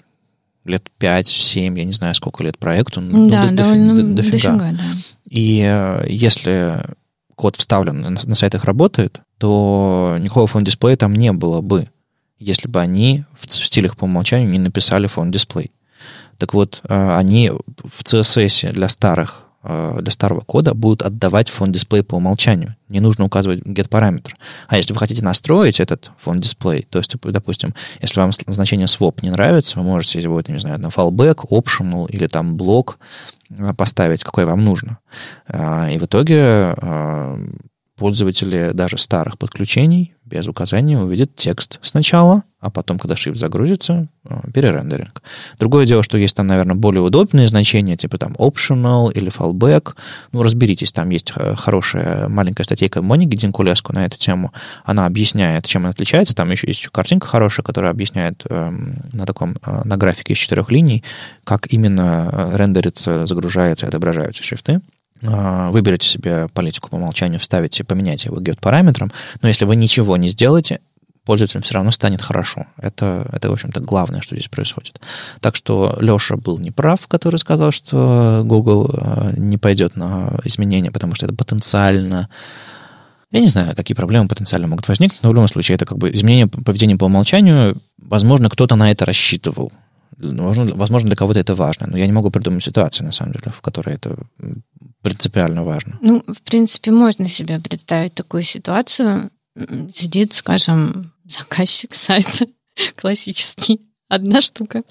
Speaker 1: Лет 5-7, я не знаю, сколько лет проекту.
Speaker 2: Ну, да, до, довольно дофига. дофига да.
Speaker 1: И э, если код вставлен, на, на сайтах работает, то никакого фон-дисплея там не было бы, если бы они в, в стилях по умолчанию не написали фон-дисплей. Так вот, э, они в CSS для старых для старого кода будут отдавать фон дисплей по умолчанию. Не нужно указывать get параметр. А если вы хотите настроить этот фон дисплей, то есть, допустим, если вам значение swap не нравится, вы можете его, не знаю, на fallback, optional или там блок э, поставить, какой вам нужно. Э, и в итоге пользователи даже старых подключений без указания увидят текст сначала, а потом, когда shift загрузится, э, перерендеринг. Другое дело, что есть там, наверное, более удобные значения, типа там optional или fallback. Ну, разберитесь, там есть э, хорошая маленькая статейка Моники Динкулеску на эту тему. Она объясняет, чем она отличается. Там еще есть картинка хорошая, которая объясняет э, на таком, э, на графике из четырех линий, как именно э, рендерится, загружается и отображаются шрифты. А, выберете себе политику по умолчанию, вставите, поменяйте его get параметром, но если вы ничего не сделаете, пользователям все равно станет хорошо. Это, это, в общем-то, главное, что здесь происходит. Так что Леша был неправ, который сказал, что Google а, не пойдет на изменения, потому что это потенциально я не знаю, какие проблемы потенциально могут возникнуть, но в любом случае это как бы изменение поведения по умолчанию. Возможно, кто-то на это рассчитывал. Возможно, возможно, для кого-то это важно, но я не могу придумать ситуацию, на самом деле, в которой это принципиально важно?
Speaker 2: Ну, в принципе, можно себе представить такую ситуацию. Сидит, скажем, заказчик сайта классический, одна штука,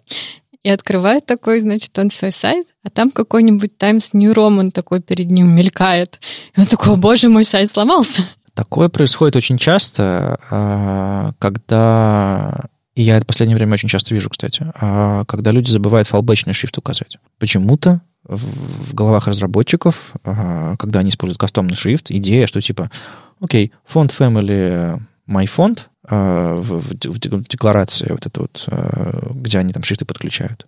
Speaker 2: и открывает такой, значит, он свой сайт, а там какой-нибудь Times New Roman такой перед ним мелькает. И он такой, боже, мой сайт сломался.
Speaker 1: Такое происходит очень часто, а, когда и я это в последнее время очень часто вижу, кстати, а, когда люди забывают фалбэчный шрифт указать. Почему-то в головах разработчиков, когда они используют кастомный шрифт, идея, что типа, окей, фонд family my фонд в, в декларации вот это вот, а, где они там шрифты подключают.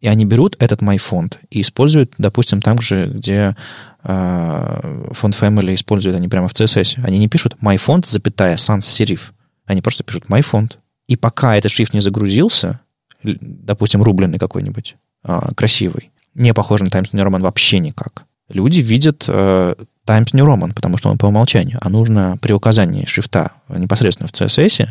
Speaker 1: И они берут этот my фонд и используют, допустим, там же, где а, фонд family используют они прямо в CSS. Они не пишут my фонд, запятая sans serif. Они просто пишут my фонд. И пока этот шрифт не загрузился, допустим, рубленый какой-нибудь, а, красивый, не похож на Times New Roman вообще никак. Люди видят э, Times New Roman, потому что он по умолчанию, а нужно при указании шрифта непосредственно в CSS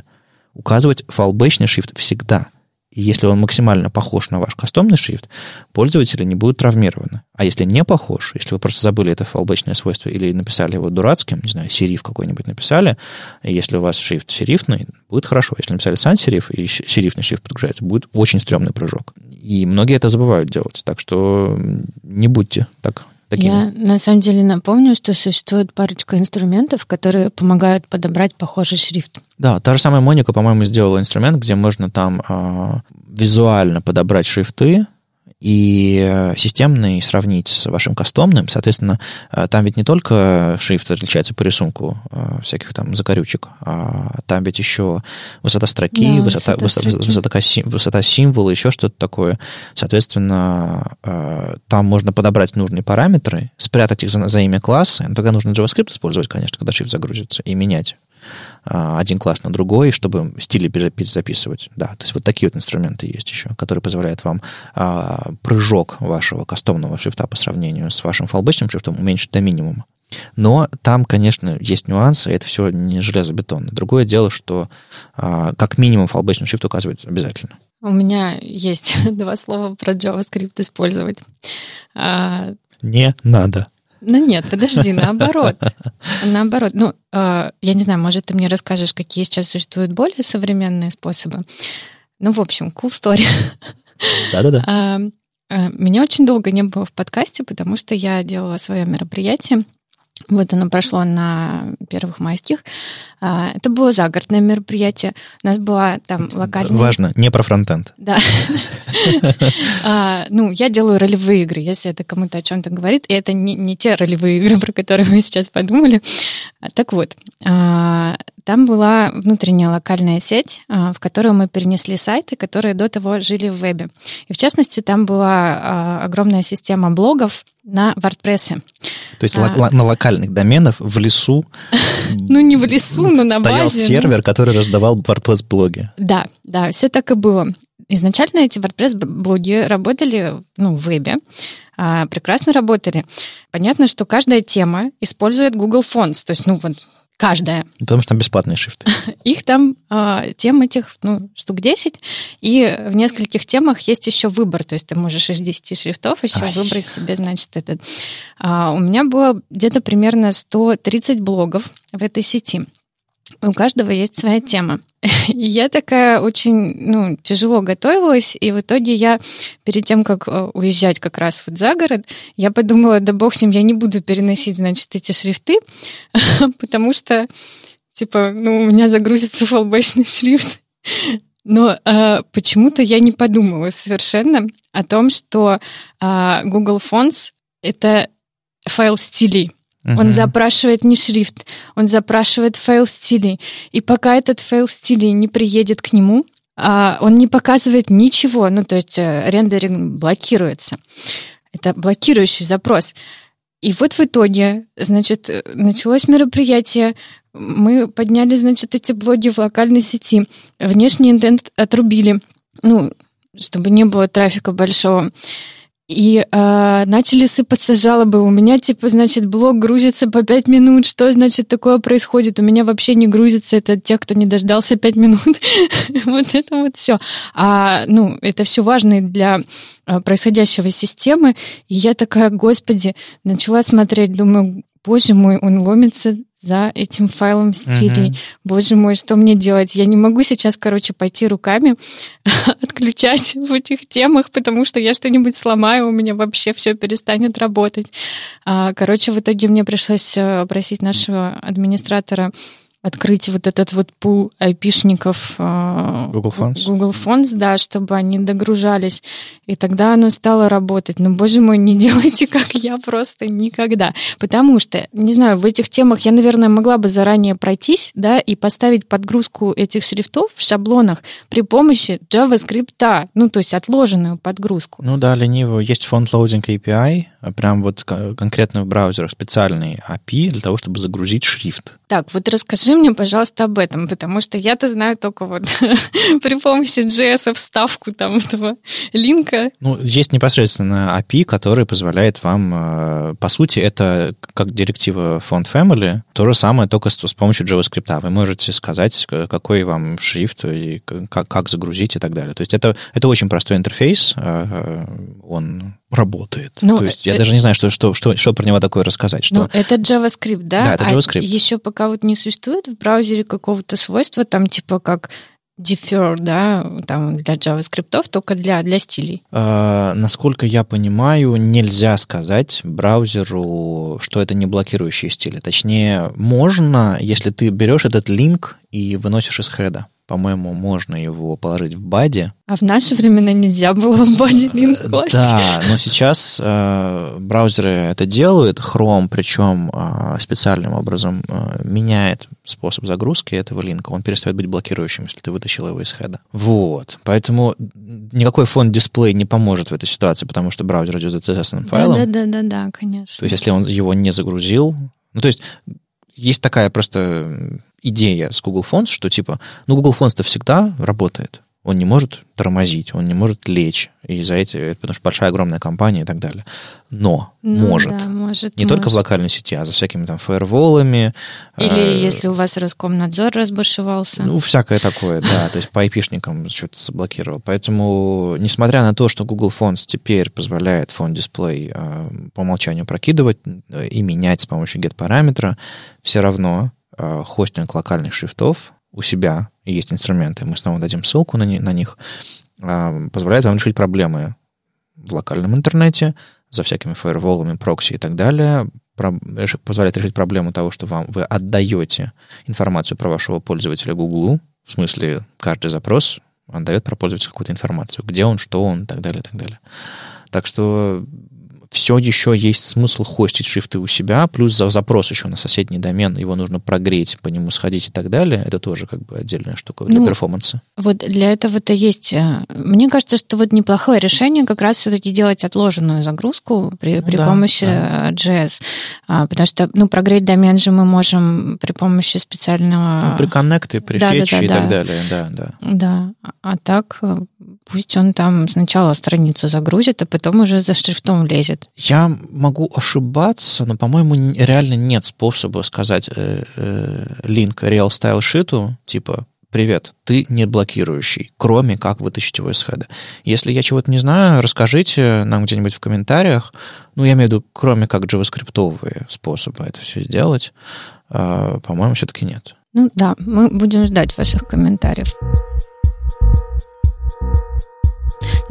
Speaker 1: указывать фалбэчный шрифт всегда – и если он максимально похож на ваш кастомный шрифт, пользователи не будут травмированы. А если не похож, если вы просто забыли это фалбэчное свойство или написали его дурацким, не знаю, сериф какой-нибудь написали, если у вас шрифт серифный, будет хорошо. Если написали сан сериф и серифный шрифт подгружается, будет очень стрёмный прыжок. И многие это забывают делать. Так что не будьте так такими.
Speaker 2: Я на самом деле напомню, что существует парочка инструментов, которые помогают подобрать похожий шрифт.
Speaker 1: Да, та же самая Моника, по-моему, сделала инструмент, где можно там э, визуально подобрать шрифты, и э, системный сравнить с вашим кастомным. Соответственно, э, там ведь не только шрифт отличается по рисунку э, всяких там закорючек, а там ведь еще высота строки, да, высота, высота, высота, высота, высота символа, еще что-то такое. Соответственно, там можно подобрать нужные параметры, спрятать их за, за имя класса, но тогда нужно JavaScript использовать, конечно, когда шрифт загрузится, и менять один класс на другой, чтобы стили перезаписывать. Да, то есть вот такие вот инструменты есть еще, которые позволяют вам а, прыжок вашего кастомного шрифта по сравнению с вашим фалбэчным шрифтом уменьшить до минимума. Но там, конечно, есть нюансы, это все не железобетонно. Другое дело, что а, как минимум фалбэчный шрифт указывать обязательно.
Speaker 2: У меня есть два слова про JavaScript использовать.
Speaker 1: А, не надо.
Speaker 2: Ну нет, подожди, наоборот. Наоборот. Ну, э, я не знаю, может, ты мне расскажешь, какие сейчас существуют более современные способы. Ну, в общем, cool story.
Speaker 1: Да-да-да. А,
Speaker 2: э, меня очень долго не было в подкасте, потому что я делала свое мероприятие. Вот оно прошло на первых майских. А, это было загородное мероприятие. У нас была там локальная...
Speaker 1: Важно, не про фронтенд.
Speaker 2: Да. А, ну, я делаю ролевые игры, если это кому-то о чем-то говорит. И это не те ролевые игры, про которые мы сейчас подумали. Так вот, а, там была внутренняя локальная сеть, в которую мы перенесли сайты, которые до того жили в вебе. И в частности, там была огромная система блогов на WordPress.
Speaker 1: То есть а, на локальных доменах в лесу...
Speaker 2: Ну, не в лесу, но на
Speaker 1: стоял
Speaker 2: базе.
Speaker 1: Стоял сервер, который раздавал WordPress-блоги.
Speaker 2: Да, да, все так и было. Изначально эти WordPress-блоги работали ну, в вебе, а, прекрасно работали. Понятно, что каждая тема использует Google Fonts, то есть, ну, вот каждая.
Speaker 1: Потому что там бесплатные шрифты.
Speaker 2: Их там э, тем этих, ну, штук 10, и в нескольких темах есть еще выбор, то есть ты можешь из 10 шрифтов еще Ай. выбрать себе, значит, этот. А, у меня было где-то примерно 130 блогов в этой сети. У каждого есть своя тема. Я такая очень, ну, тяжело готовилась, и в итоге я перед тем, как э, уезжать как раз вот за город, я подумала, да бог с ним, я не буду переносить, значит, эти шрифты, потому что, типа, ну, у меня загрузится фолбэчный шрифт. Но э, почему-то я не подумала совершенно о том, что э, Google Fonts — это файл стилей. Uh-huh. Он запрашивает не шрифт, он запрашивает файл стилей. И пока этот файл стилей не приедет к нему, а, он не показывает ничего. Ну, то есть э, рендеринг блокируется. Это блокирующий запрос. И вот в итоге, значит, началось мероприятие, мы подняли, значит, эти блоги в локальной сети, внешний интент отрубили, ну, чтобы не было трафика большого. И э, начали сыпаться жалобы. У меня, типа, значит, блог грузится по пять минут. Что, значит, такое происходит? У меня вообще не грузится. Это те, кто не дождался пять минут. вот это вот все. А, ну, это все важно для э, происходящего системы. И я такая, господи, начала смотреть, думаю, боже мой, он ломится за этим файлом стилей. Uh-huh. Боже мой, что мне делать? Я не могу сейчас, короче, пойти руками отключать в этих темах, потому что я что-нибудь сломаю, у меня вообще все перестанет работать. А, короче, в итоге мне пришлось э, просить нашего администратора открыть вот этот вот пул айпишников
Speaker 1: а, Google Fonts.
Speaker 2: Google Fonts, да, чтобы они догружались. И тогда оно стало работать. Но, боже мой, не делайте, как я, просто никогда. Потому что, не знаю, в этих темах я, наверное, могла бы заранее пройтись, да, и поставить подгрузку этих шрифтов в шаблонах при помощи JavaScript, ну, то есть отложенную подгрузку.
Speaker 1: Ну да, лениво. Есть фонд Loading API, прям вот конкретно в браузерах специальный API для того, чтобы загрузить шрифт.
Speaker 2: Так, вот расскажи мне, пожалуйста, об этом, потому что я-то знаю только вот при помощи JS вставку там этого линка.
Speaker 1: Ну, есть непосредственно API, который позволяет вам, э, по сути, это как директива font family, то же самое, только с, с помощью JavaScript. Вы можете сказать, какой вам шрифт, и как, как загрузить и так далее. То есть это, это очень простой интерфейс, э, э, он работает. Ну, То есть я даже не знаю, что, что, что, что про него такое рассказать. Что...
Speaker 2: Ну, это JavaScript, да?
Speaker 1: Да, это а JavaScript. А
Speaker 2: еще пока вот не существует в браузере какого-то свойства, там типа как defer, да, там для JavaScript, только для, для стилей?
Speaker 1: А, насколько я понимаю, нельзя сказать браузеру, что это не блокирующие стили. Точнее, можно, если ты берешь этот линк и выносишь из хеда по-моему, можно его положить в баде.
Speaker 2: А в наши времена нельзя было в баде линк э, класть.
Speaker 1: Да, но сейчас э, браузеры это делают. Chrome, причем э, специальным образом э, меняет способ загрузки этого линка. Он перестает быть блокирующим, если ты вытащил его из хеда. Вот. Поэтому никакой фон дисплей не поможет в этой ситуации, потому что браузер идет за CSS файлом.
Speaker 2: Да-да-да, конечно.
Speaker 1: То есть, если он его не загрузил, ну, то есть, есть такая просто идея с Google Fonts, что типа, ну, Google Fonts-то всегда работает. Он не может тормозить, он не может лечь из-за этих, потому что большая огромная компания и так далее. Но ну, может.
Speaker 2: Да, может.
Speaker 1: Не
Speaker 2: может.
Speaker 1: только в локальной сети, а за всякими там фаерволами.
Speaker 2: Или э, если у вас Роскомнадзор разбушевался.
Speaker 1: Ну, всякое такое, да. То есть по IP-шникам что-то заблокировал. Поэтому, несмотря на то, что Google Fonts теперь позволяет фон дисплей э, по умолчанию прокидывать э, и менять с помощью get-параметра, все равно хостинг локальных шрифтов у себя, есть инструменты, мы снова дадим ссылку на, на них, э, позволяет вам решить проблемы в локальном интернете, за всякими фаерволами, прокси и так далее, позволяет решить проблему того, что вам, вы отдаете информацию про вашего пользователя Google, в смысле каждый запрос отдает про пользователя какую-то информацию, где он, что он и так далее, и так далее. Так что все еще есть смысл хостить шрифты у себя, плюс за запрос еще на соседний домен, его нужно прогреть, по нему сходить и так далее. Это тоже как бы отдельная штука для ну, перформанса.
Speaker 2: Вот для этого-то есть... Э, мне кажется, что вот неплохое решение как раз все-таки делать отложенную загрузку при, ну, при да, помощи да. JS. А, потому что, ну, прогреть домен же мы можем при помощи специального...
Speaker 1: Ну, при коннекте, при да, фетче да, да, и да. так далее, да, да.
Speaker 2: Да, а так э, пусть он там сначала страницу загрузит, а потом уже за шрифтом лезет.
Speaker 1: Я могу ошибаться, но, по-моему, реально нет способа сказать э, э, линк Real Style Sheet, типа привет, ты не блокирующий, кроме как вытащить его из хеда. Если я чего-то не знаю, расскажите нам где-нибудь в комментариях. Ну, я имею в виду, кроме как джаваскриптовые способы это все сделать, э, по-моему, все-таки нет.
Speaker 2: Ну да, мы будем ждать ваших комментариев.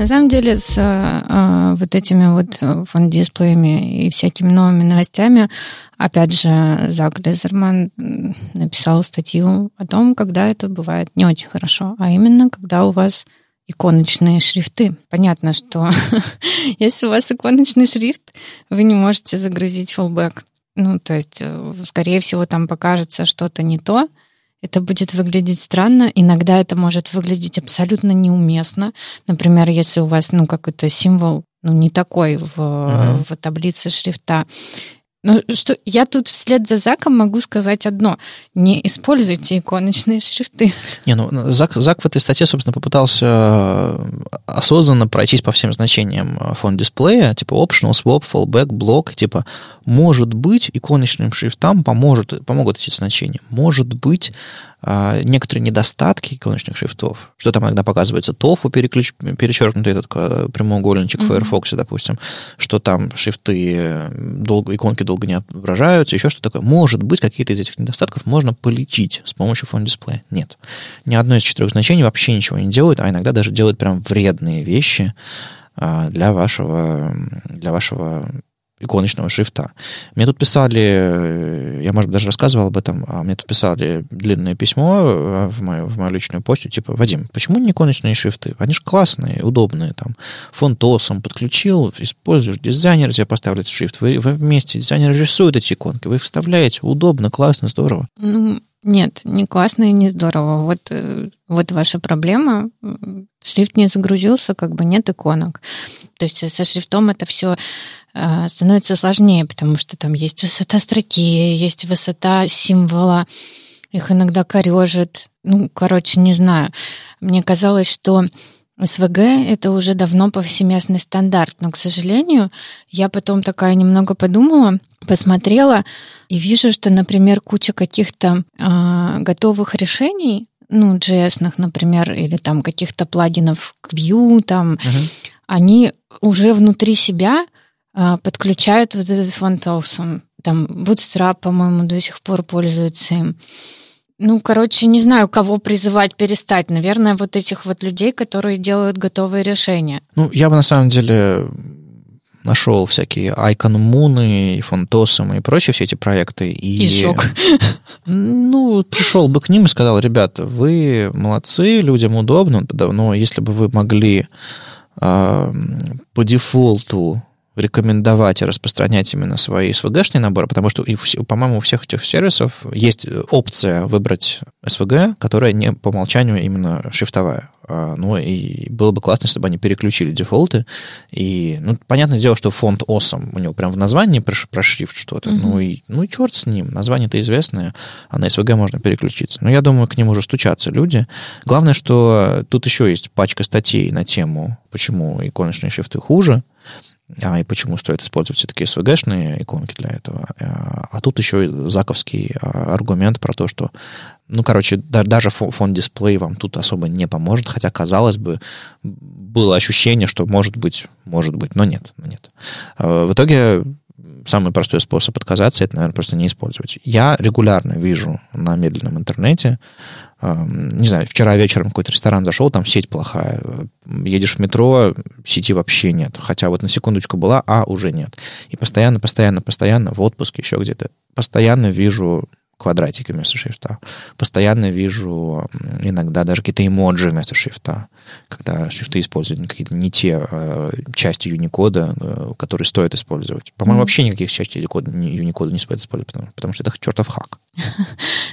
Speaker 2: На самом деле с э, вот этими вот фон-дисплеями и всякими новыми новостями, опять же, Зак Лезерман написал статью о том, когда это бывает не очень хорошо, а именно когда у вас иконочные шрифты. Понятно, что если у вас иконочный шрифт, вы не можете загрузить фоллбэк. Ну, то есть, э, скорее всего, там покажется что-то не то, это будет выглядеть странно. Иногда это может выглядеть абсолютно неуместно. Например, если у вас ну, какой-то символ ну, не такой в, uh-huh. в таблице шрифта, ну, что я тут вслед за Заком могу сказать одно. Не используйте иконочные шрифты.
Speaker 1: Не, ну, Зак, Зак в этой статье, собственно, попытался э, осознанно пройтись по всем значениям э, фон дисплея, типа optional, swap, fallback, block, типа, может быть, иконочным шрифтам поможет, помогут эти значения. Может быть, некоторые недостатки иконочных шрифтов, что там иногда показывается тофу переключ, перечеркнутый этот э, прямоугольничек mm-hmm. в Firefox, допустим, что там шрифты, э, долго, иконки долго не отображаются, еще что такое. Может быть, какие-то из этих недостатков можно полечить с помощью фон-дисплея. Нет. Ни одно из четырех значений вообще ничего не делает, а иногда даже делает прям вредные вещи а, для вашего, для вашего иконочного шрифта. Мне тут писали, э, я, может быть, даже рассказывал об этом, а мне тут писали длинное письмо э, в мою, в мою личную почту, типа, Вадим, почему не иконочные шрифты? Они же классные, удобные, там, фонтосом подключил, используешь, дизайнер тебе поставил этот шрифт, вы, вы вместе, дизайнер рисует эти иконки, вы вставляете, удобно, классно, здорово.
Speaker 2: Ну, нет, не классно и не здорово. Вот, э, вот ваша проблема. Шрифт не загрузился, как бы нет иконок. То есть со шрифтом это все а, становится сложнее, потому что там есть высота строки, есть высота символа, их иногда корежит. Ну, короче, не знаю. Мне казалось, что СВГ — это уже давно повсеместный стандарт, но, к сожалению, я потом такая немного подумала, посмотрела и вижу, что, например, куча каких-то э, готовых решений, ну, JS, например, или там каких-то плагинов к Vue, там, uh-huh. они уже внутри себя а, подключают вот этот фонд Awesome. Там Bootstrap, по-моему, до сих пор пользуется им. Ну, короче, не знаю, кого призывать перестать. Наверное, вот этих вот людей, которые делают готовые решения.
Speaker 1: Ну, я бы на самом деле нашел всякие Icon Moon и Фонтосом и прочие все эти проекты.
Speaker 2: И, и шок.
Speaker 1: Ну, пришел бы к ним и сказал, ребята, вы молодцы, людям удобно, но если бы вы могли э, по дефолту рекомендовать и распространять именно свои SVG-шные наборы, потому что, по-моему, у всех этих сервисов есть опция выбрать SVG, которая не по умолчанию именно шрифтовая. А, ну, и было бы классно, если бы они переключили дефолты. И, ну, понятное дело, что фонд awesome, у него прям в названии про, про шрифт что-то. Mm-hmm. Ну, и, ну, и черт с ним, название-то известное, а на SVG можно переключиться. Но я думаю, к ним уже стучатся люди. Главное, что тут еще есть пачка статей на тему, почему иконочные шрифты хуже а, и почему стоит использовать все-таки SVG-шные иконки для этого. А, а тут еще и заковский а, аргумент про то, что, ну, короче, да, даже фон дисплей вам тут особо не поможет, хотя, казалось бы, было ощущение, что может быть, может быть, но нет, нет. А, в итоге самый простой способ отказаться, это, наверное, просто не использовать. Я регулярно вижу на медленном интернете не знаю, вчера вечером в какой-то ресторан зашел, там сеть плохая. Едешь в метро, сети вообще нет. Хотя вот на секундочку была, а уже нет. И постоянно, постоянно, постоянно в отпуске еще где-то постоянно вижу квадратики вместо шрифта. Постоянно вижу иногда даже какие-то эмоджи вместо шрифта, когда шрифты используют какие-то не те э, части Unicode, э, которые стоит использовать. По-моему, mm-hmm. вообще никаких частей Unicode, Unicode не стоит использовать, потому, потому что это чертов хак.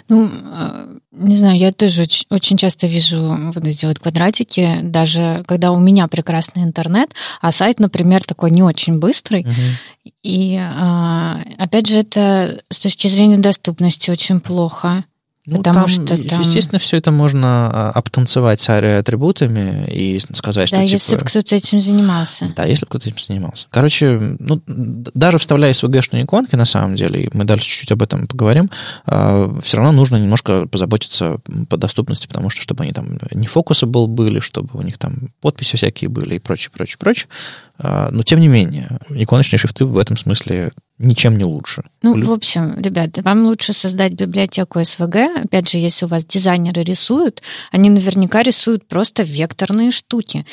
Speaker 2: Ну, э, не знаю, я тоже очень, очень часто вижу вот эти вот квадратики, даже когда у меня прекрасный интернет, а сайт, например, такой не очень быстрый. Uh-huh. И а, опять же, это с точки зрения доступности очень плохо.
Speaker 1: Ну, Потому там, что там... естественно, все это можно а, обтанцевать с атрибутами и сказать,
Speaker 2: да,
Speaker 1: что...
Speaker 2: если
Speaker 1: типа...
Speaker 2: бы кто-то этим занимался.
Speaker 1: Да, если бы кто-то этим занимался. Короче, ну, даже вставляя SVG-шные иконки, на самом деле, и мы дальше чуть-чуть об этом поговорим, а, все равно нужно немножко позаботиться по доступности, потому что чтобы они там не фокусы был были, чтобы у них там подписи всякие были и прочее, прочее, прочее. А, но, тем не менее, иконочные шрифты в этом смысле ничем не лучше.
Speaker 2: Ну, в общем, ребята, вам лучше создать библиотеку SVG. Опять же, если у вас дизайнеры рисуют, они наверняка рисуют просто векторные штуки.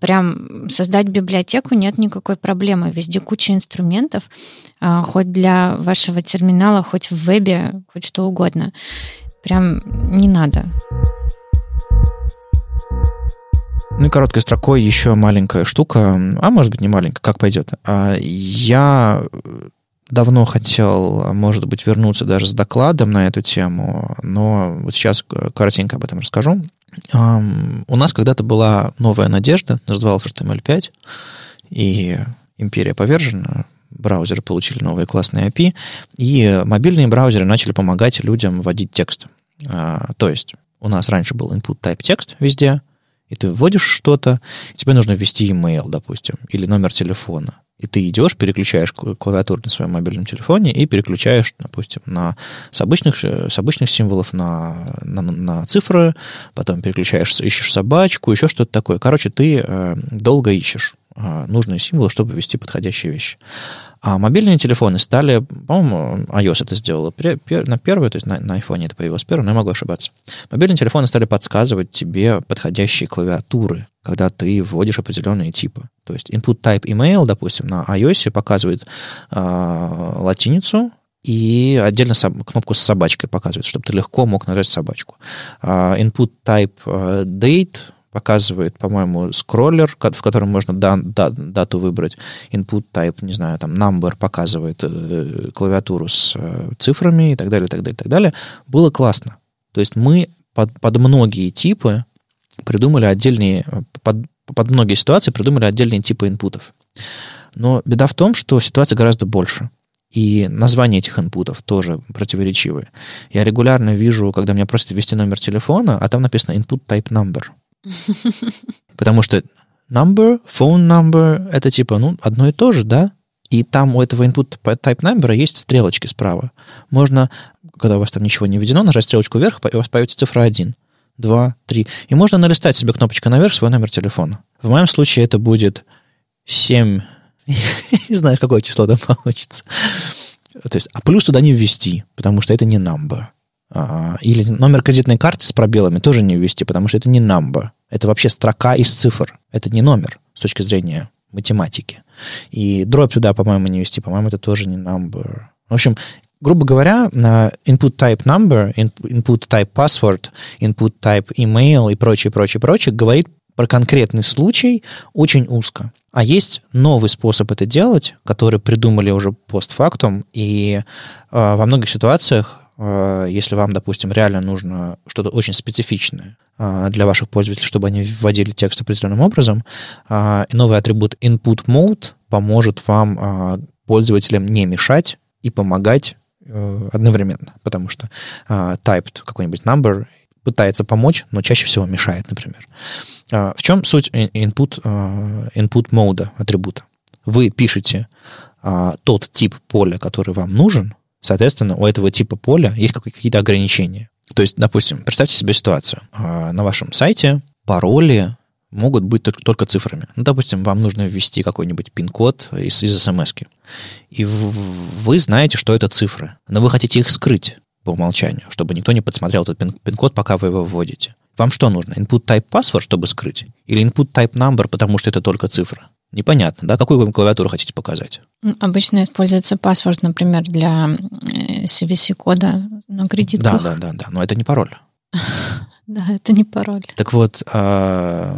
Speaker 2: Прям создать библиотеку нет никакой проблемы. Везде куча инструментов, а, хоть для вашего терминала, хоть в вебе, хоть что угодно. Прям не надо.
Speaker 1: Ну и короткой строкой еще маленькая штука, а может быть не маленькая, как пойдет. А, я давно хотел, может быть, вернуться даже с докладом на эту тему, но вот сейчас коротенько об этом расскажу. У нас когда-то была новая надежда, называлась HTML5, и империя повержена, браузеры получили новые классные API, и мобильные браузеры начали помогать людям вводить текст. А, то есть у нас раньше был input type текст везде, и ты вводишь что-то, тебе нужно ввести email, допустим, или номер телефона. И ты идешь, переключаешь клавиатуру на своем мобильном телефоне и переключаешь, допустим, на, с, обычных, с обычных символов на, на, на цифры, потом переключаешь, ищешь собачку, еще что-то такое. Короче, ты э, долго ищешь э, нужные символы, чтобы ввести подходящие вещи. А мобильные телефоны стали, по-моему, iOS это сделала на первый, то есть на, на iPhone это появилось первым, но я могу ошибаться. Мобильные телефоны стали подсказывать тебе подходящие клавиатуры, когда ты вводишь определенные типы. То есть input type email, допустим, на iOS показывает э, латиницу, и отдельно кнопку с собачкой показывает, чтобы ты легко мог нажать собачку. Uh, input type uh, date показывает, по-моему, скроллер, в котором можно да, да, дату выбрать, input type, не знаю, там, number показывает э, клавиатуру с э, цифрами и так далее, так далее, так далее. Было классно. То есть мы под, под многие типы придумали отдельные, под, под многие ситуации придумали отдельные типы инпутов. Но беда в том, что ситуация гораздо больше. И названия этих инпутов тоже противоречивые. Я регулярно вижу, когда мне просят ввести номер телефона, а там написано input type number. Потому что number, phone number, это типа, ну, одно и то же, да? И там у этого input type number есть стрелочки справа. Можно, когда у вас там ничего не введено, нажать стрелочку вверх, и у вас появится цифра 1, 2, 3. И можно налистать себе кнопочкой наверх свой номер телефона. В моем случае это будет 7, не знаю, какое число там получится. То есть, а плюс туда не ввести, потому что это не number. А, или номер кредитной карты с пробелами тоже не ввести, потому что это не number. Это вообще строка из цифр. Это не номер с точки зрения математики. И дробь туда, по-моему, не ввести. По-моему, это тоже не number. В общем, грубо говоря, input type number, input type password, input type email и прочее, прочее, прочее говорит про конкретный случай очень узко. А есть новый способ это делать, который придумали уже постфактум, и э, во многих ситуациях если вам, допустим, реально нужно что-то очень специфичное э, для ваших пользователей, чтобы они вводили текст определенным образом, э, новый атрибут input mode поможет вам пользователям не мешать и помогать одновременно, потому что typed какой-нибудь number пытается помочь, но чаще всего мешает, например. В чем суть input, input mode атрибута? Вы пишете тот тип поля, который вам нужен, Соответственно, у этого типа поля есть какие-то ограничения. То есть, допустим, представьте себе ситуацию. А, на вашем сайте пароли могут быть только цифрами. Ну, допустим, вам нужно ввести какой-нибудь пин-код из, из смс -ки. И вы знаете, что это цифры, но вы хотите их скрыть по умолчанию, чтобы никто не подсмотрел этот пин-код, пока вы его вводите. Вам что нужно? Input type password, чтобы скрыть? Или input type number, потому что это только цифра? Непонятно, да? Какую вы клавиатуру хотите показать?
Speaker 2: Обычно используется паспорт, например, для CVC-кода э, на кредитках.
Speaker 1: Да, да, да, да, но это не пароль.
Speaker 2: Да, это не пароль.
Speaker 1: Так вот, э,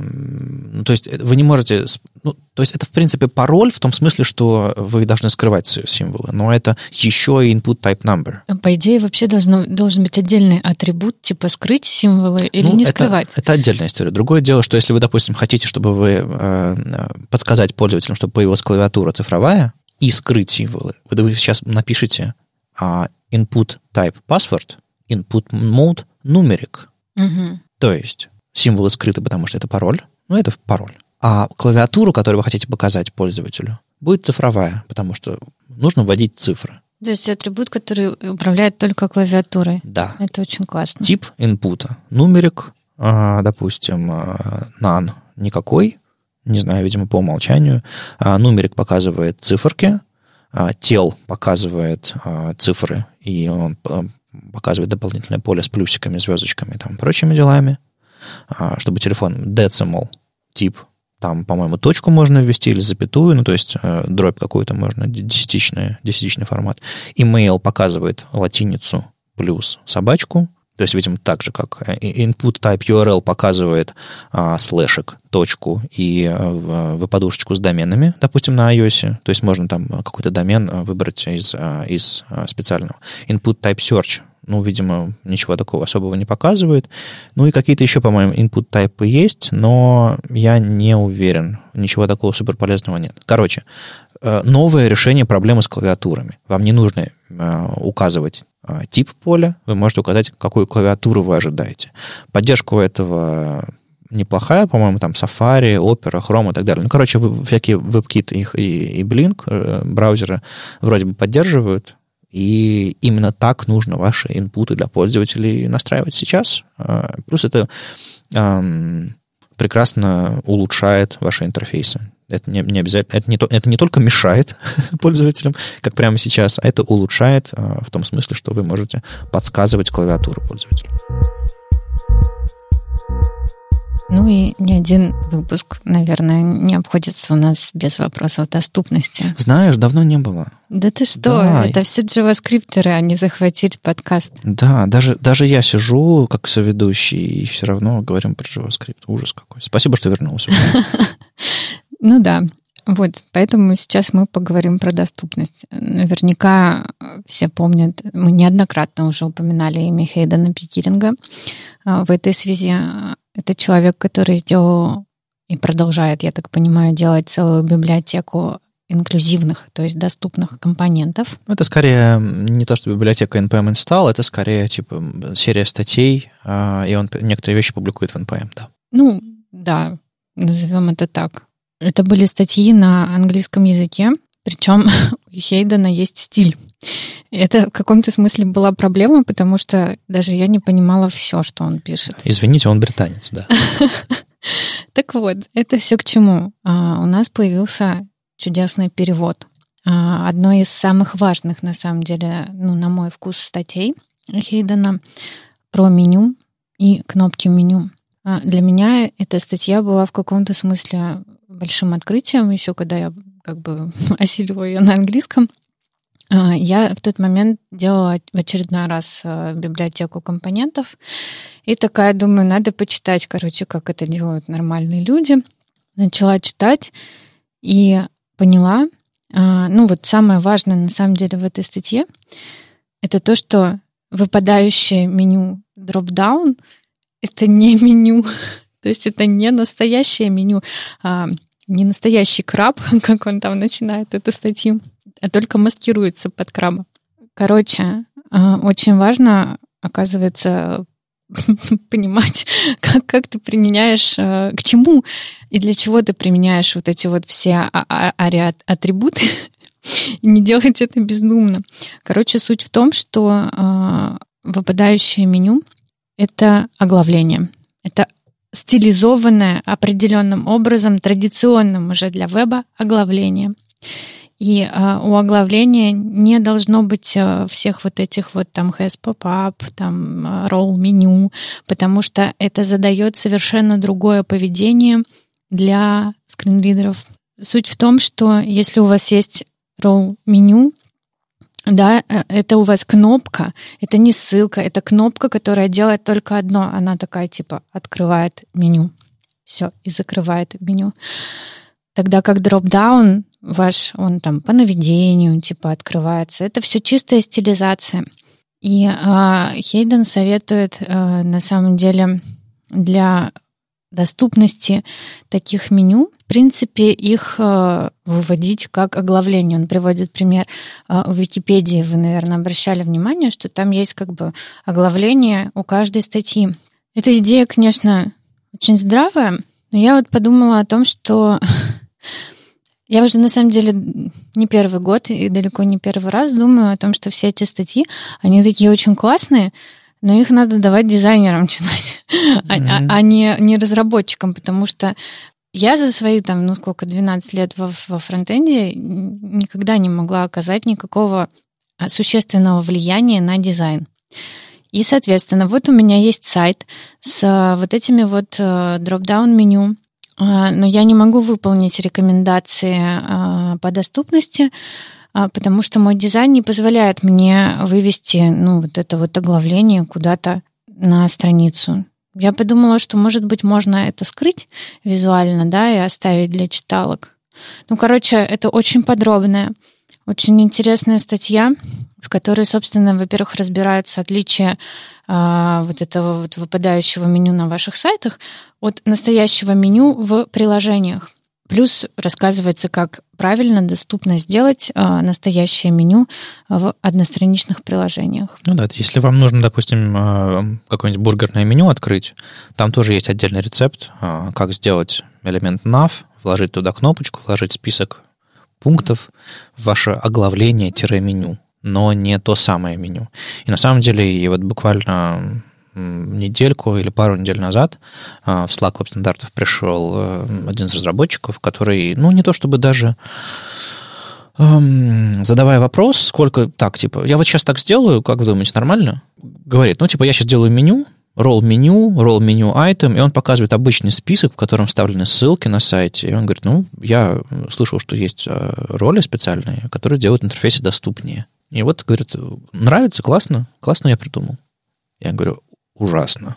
Speaker 1: ну, то есть вы не можете... Ну, то есть это, в принципе, пароль в том смысле, что вы должны скрывать символы, но это еще и input type number.
Speaker 2: По идее, вообще должно, должен быть отдельный атрибут, типа скрыть символы или ну, не
Speaker 1: это,
Speaker 2: скрывать.
Speaker 1: Это отдельная история. Другое дело, что если вы, допустим, хотите, чтобы вы э, подсказать пользователям, чтобы появилась клавиатура цифровая, и скрыть символы, вы, вы сейчас напишите э, input type password, input mode numeric.
Speaker 2: Мгм.
Speaker 1: То есть символы скрыты, потому что это пароль, ну это пароль. А клавиатуру, которую вы хотите показать пользователю, будет цифровая, потому что нужно вводить цифры.
Speaker 2: То есть атрибут, который управляет только клавиатурой.
Speaker 1: Да.
Speaker 2: Это очень классно.
Speaker 1: Тип инпута. Нумерик, а, допустим, а, none никакой, не знаю, видимо, по умолчанию. А, Нумерик показывает циферки, а, тел показывает а, цифры, и он а, показывает дополнительное поле с плюсиками, звездочками и там прочими делами, А, чтобы телефон decimal тип, там, по-моему, точку можно ввести или запятую, ну, то есть э, дробь какую-то можно, десятичный, десятичный формат. Email показывает латиницу плюс собачку, то есть, видимо, так же, как э, input type URL показывает а, слэшек, точку и э, в- выпадушечку с доменами, допустим, на iOS. То есть можно там какой-то домен э, выбрать из, а, из а, специального. Input type search, ну, видимо, ничего такого особого не показывает. Ну и какие-то еще, по-моему, input type есть, но я не уверен. Ничего такого суперполезного нет. Короче, э, новое решение проблемы с клавиатурами. Вам не нужно э, указывать э, тип поля, вы можете указать, какую клавиатуру вы ожидаете. Поддержка у этого неплохая, по-моему, там Safari, Opera, Chrome и так далее. Ну, короче, всякие WebKit и, и Blink э, браузеры вроде бы поддерживают, и именно так нужно ваши инпуты для пользователей настраивать сейчас. А, Плюс это ам, прекрасно улучшает ваши интерфейсы. Это не, не обязательно, это не, то- это не только мешает пользователям, как прямо сейчас, а это улучшает а, в том смысле, что вы можете подсказывать клавиатуру пользователя.
Speaker 2: Ну и ни один выпуск, наверное, не обходится у нас без вопросов доступности.
Speaker 1: Знаешь, давно не было.
Speaker 2: Да ты что,
Speaker 1: Да.
Speaker 2: это все джаваскриптеры, они захватили подкаст.
Speaker 1: Да, даже, даже я сижу как соведущий и все равно говорим про JavaScript. Ужас какой. Спасибо, что вернулся.
Speaker 2: Ну да, вот, поэтому сейчас мы поговорим про доступность. Наверняка э, все помнят, мы неоднократно уже упоминали имя Хейдена Пикеринга. А, В этой связи э, это человек, который сделал и продолжает, я так понимаю, делать целую библиотеку инклюзивных, то есть доступных компонентов.
Speaker 1: Это скорее не то, что библиотека NPM install, это скорее типа серия статей, а, и он некоторые вещи публикует в NPM, да.
Speaker 2: Ну, да, назовем это так. Это были статьи на английском языке, причем у Хейдена есть стиль. Это в каком-то смысле была проблема, потому что даже я не понимала все, что он пишет.
Speaker 1: Извините, он британец, да.
Speaker 2: Так вот, это все к чему? А, у нас появился чудесный перевод. А, одной из самых важных, на самом деле, ну, на мой вкус, статей Хейдена про меню и кнопки меню. А, Для меня эта статья была в каком-то смысле большим открытием, еще когда я как бы осилила ее на английском. А, Я в тот момент делала в очередной раз а, библиотеку компонентов, и такая, думаю, надо почитать, короче, как это делают нормальные люди. Начала читать и поняла, а, ну вот самое важное на самом деле в этой статье, это то, что выпадающее меню дроп-даун — это не меню, то есть это не настоящее меню, не настоящий краб, как он там начинает эту статью, а только маскируется под краба. Короче, а, очень важно, оказывается, понимать, как, как ты применяешь, э, к чему и для чего ты применяешь вот эти вот все а- а- ари-атрибуты, и не делать это бездумно. Короче, суть в том, что выпадающее меню — это оглавление. Это стилизованное определенным образом, традиционным уже для веба оглавление. И э, у оглавления не должно быть э, всех вот этих вот там has pop-up, там roll меню, потому что это задает совершенно другое поведение для скринридеров. Суть в том, что если у вас есть roll меню, да, э, это у вас кнопка, это не ссылка, это кнопка, которая делает только одно. Она такая типа открывает меню. Все, и закрывает меню. Тогда как дроп-даун ваш, он там по наведению типа открывается. Это все чистая стилизация. И э, Хейден советует э, на самом деле для доступности таких меню. В принципе, их э, выводить как оглавление. Он приводит пример э, в Википедии. Вы, наверное, обращали внимание, что там есть как бы оглавление у каждой статьи. Эта идея, конечно, очень здравая, но я вот подумала о том, что я уже на самом деле не первый год и далеко не первый раз думаю о том, что все эти статьи, они такие очень классные, но их надо давать дизайнерам читать, mm-hmm. а, а не, не разработчикам, потому что я за свои, там, ну сколько, 12 лет во, во фронтенде никогда не могла оказать никакого а, существенного влияния на дизайн. И, соответственно, вот у меня есть сайт с а, вот этими вот дроп-даун меню, но я не могу выполнить рекомендации по доступности, а, потому что мой дизайн не позволяет мне вывести ну, вот это вот оглавление куда-то на страницу. Я подумала, что, может быть, можно это скрыть визуально, да, и оставить для читалок. Ну, короче, это очень подробная, очень интересная статья, в которой, собственно, во-первых, разбираются отличия а, вот этого вот выпадающего меню на ваших сайтах от настоящего меню в приложениях. Плюс рассказывается, как правильно, доступно сделать а, настоящее меню в одностраничных приложениях.
Speaker 1: Ну да, если вам нужно, допустим, а, какое-нибудь бургерное меню открыть, там тоже есть отдельный рецепт, а, как сделать элемент nav, вложить туда кнопочку, вложить список пунктов в ваше оглавление-меню, но не то самое меню. И на самом деле, и вот буквально недельку или пару недель назад а, в Slack Web стандартов пришел э, один из разработчиков, который, ну, не то чтобы даже эм, задавая вопрос, сколько так, типа, я вот сейчас так сделаю, как вы думаете, нормально? Говорит, ну, типа, я сейчас делаю меню, ролл меню, ролл меню item, и он показывает обычный список, в котором вставлены ссылки на сайте. И он говорит, ну, я слышал, что есть э, роли специальные, которые делают интерфейсы доступнее. И вот, говорит, нравится, классно, классно я придумал. Я говорю, ужасно.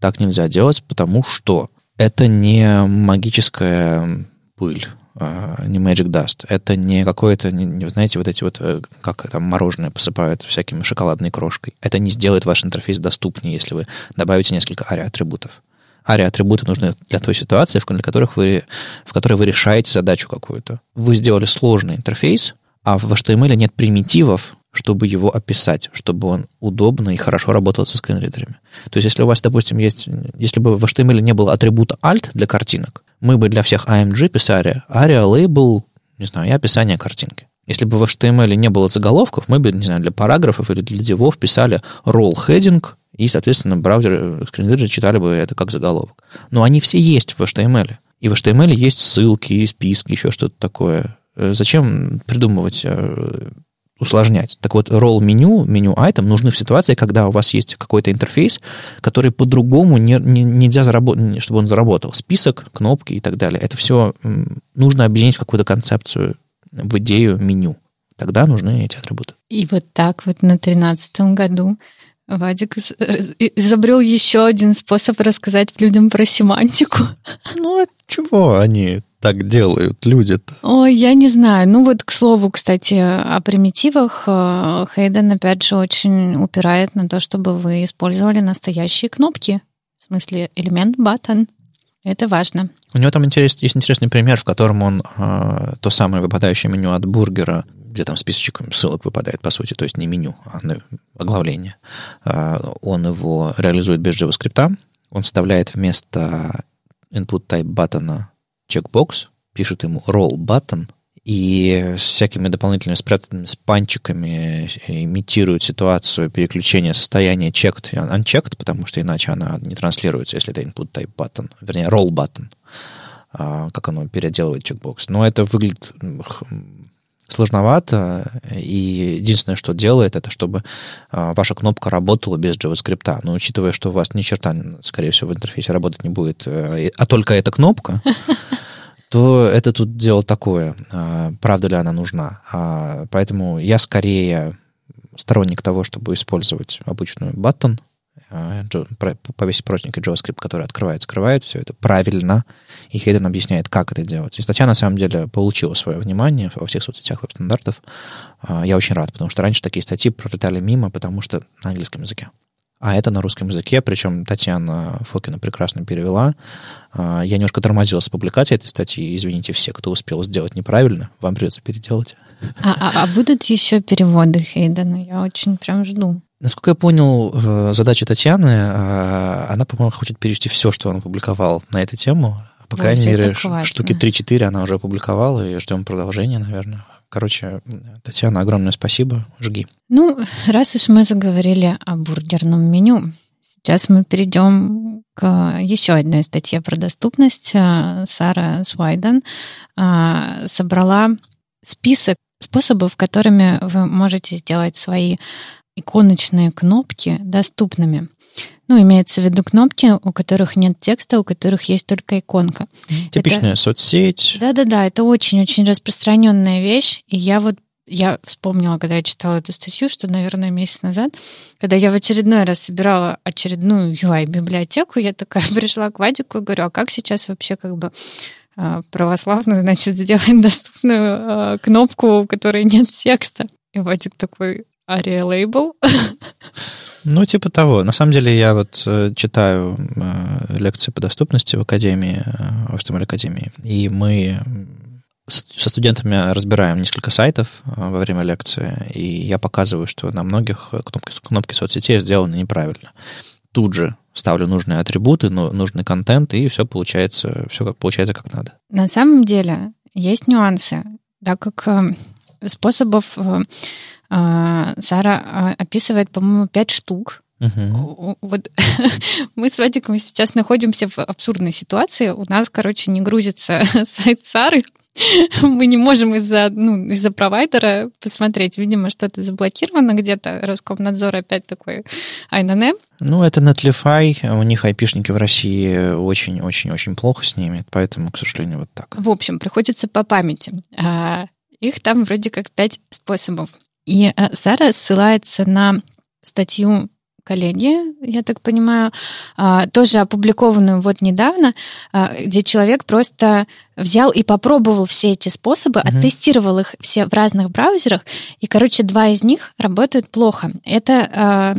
Speaker 1: Так нельзя делать, потому что это не магическая пыль, а, не Magic Dust. Это не какое-то, не, знаете, вот эти вот, э, как там мороженое посыпают всякими шоколадной крошкой. Это не сделает ваш интерфейс доступнее, если вы добавите несколько ари-атрибутов. Ари-атрибуты нужны для той ситуации, в, которых вы, в которой вы решаете задачу какую-то. Вы сделали сложный интерфейс, а в HTML нет примитивов, чтобы его описать, чтобы он удобно и хорошо работал со скринридерами. То есть, если у вас, допустим, есть, если бы в HTML не было атрибута alt для картинок, мы бы для всех AMG писали aria label, не знаю, и описание картинки. Если бы в HTML не было заголовков, мы бы, не знаю, для параграфов или для дивов писали role heading, и, соответственно, браузер, скринридеры читали бы это как заголовок. Но они все есть в HTML. И в HTML есть ссылки, списки, еще что-то такое. Э, зачем придумывать э, усложнять. Так вот, ролл меню, меню item нужны в ситуации, когда у вас есть какой-то интерфейс, который по-другому не, не, нельзя заработать, чтобы он заработал. Список, кнопки и так далее. Это все нужно объединить в какую-то концепцию, в идею меню. Тогда нужны эти атрибуты.
Speaker 2: И вот так вот на тринадцатом году Вадик изобрел еще один способ рассказать людям про семантику.
Speaker 1: Ну, а чего они так делают люди-то?
Speaker 2: Ой, я не знаю. Ну вот, к слову, кстати, о примитивах э, Хейден, опять же, очень упирает на то, чтобы вы использовали настоящие кнопки. В смысле, элемент button. Это важно.
Speaker 1: У него там интерес, есть интересный пример, в котором он э, то самое выпадающее меню от бургера, где там списочек ссылок выпадает, по сути, то есть не меню, а оглавление, э, он его реализует без JavaScript, он вставляет вместо input type баттона чекбокс, пишет ему roll button, и с всякими дополнительными спрятанными спанчиками имитирует ситуацию переключения состояния checked и unchecked, потому что иначе она не транслируется, если это input type button, вернее, roll button, а, как оно переделывает чекбокс. Но это выглядит сложновато, и единственное, что делает, это чтобы а, ваша кнопка работала без JavaScript. Но учитывая, что у вас ни черта, скорее всего, в интерфейсе работать не будет, э, а только эта кнопка, то это тут дело такое. А, правда ли она нужна? А, поэтому я скорее сторонник того, чтобы использовать обычную а, повесить простенький JavaScript, который открывает, скрывает все это правильно, и Хейден объясняет, как это делать. И статья, на самом деле, получила свое внимание во всех соцсетях веб-стандартов. Я очень рад, потому что раньше такие статьи пролетали мимо, потому что на английском языке. А это на русском языке, причем Татьяна Фокина прекрасно перевела. А, я немножко тормозил с публикацией этой статьи. Извините все, кто успел сделать неправильно. Вам придется переделать.
Speaker 2: А, а, а будут еще переводы Хейдена? Я очень прям жду.
Speaker 1: Насколько я понял, э, задача Татьяны, э, она, по-моему, хочет перевести все, что он опубликовал на эту тему. По крайней мере, штуки 3-4 она уже опубликовала, и ждем продолжения, наверное. Короче, Татьяна, огромное спасибо. Жги.
Speaker 2: Ну, раз уж мы заговорили о бургерном меню, сейчас мы перейдем к еще одной статье про доступность. Э, Сара Свайден собрала список способов, которыми вы можете сделать свои иконочные кнопки доступными. Ну, имеется в виду кнопки, у которых нет текста, у которых есть только иконка.
Speaker 1: Типичная это... соцсеть.
Speaker 2: Да-да-да, это очень-очень распространенная вещь. И я вот я вспомнила, когда я читала эту статью, что, наверное, месяц назад, когда я в очередной раз собирала очередную UI-библиотеку, я такая пришла к Вадику и говорю, а как сейчас вообще как бы а, православно, значит, сделать доступную э, кнопку, у которой нет текста? И Вадик такой, Ария лейбл.
Speaker 1: Ну, типа того. На самом деле, я вот э, читаю э, лекции по доступности в Академии, э, в HTML Академии, и мы со студентами разбираем несколько сайтов во время лекции, и я показываю, что на многих кнопки, кнопки соцсетей сделаны неправильно. Тут же ставлю нужные атрибуты, нужный контент, и все получается, все как получается как надо.
Speaker 2: На самом деле есть нюансы, так как способов а, Сара а, описывает, по-моему, пять штук. Uh-huh. Вот мы с Вадиком сейчас находимся в абсурдной ситуации. У нас, короче, не грузится сайт Сары. Мы не можем из-за ну, из провайдера посмотреть. Видимо, что-то заблокировано где-то. Роскомнадзор опять такой айнане.
Speaker 1: Ну, это Netlify. У них айпишники в России очень-очень-очень плохо с ними. Поэтому, к сожалению, вот так.
Speaker 2: В общем, приходится по памяти. А, их там вроде как пять способов. И э, Сара ссылается на статью коллеги, я так понимаю, а, тоже опубликованную вот недавно, а, где человек просто взял и попробовал все эти способы, угу. оттестировал их все в разных браузерах, и, короче, два из них работают плохо. Это а,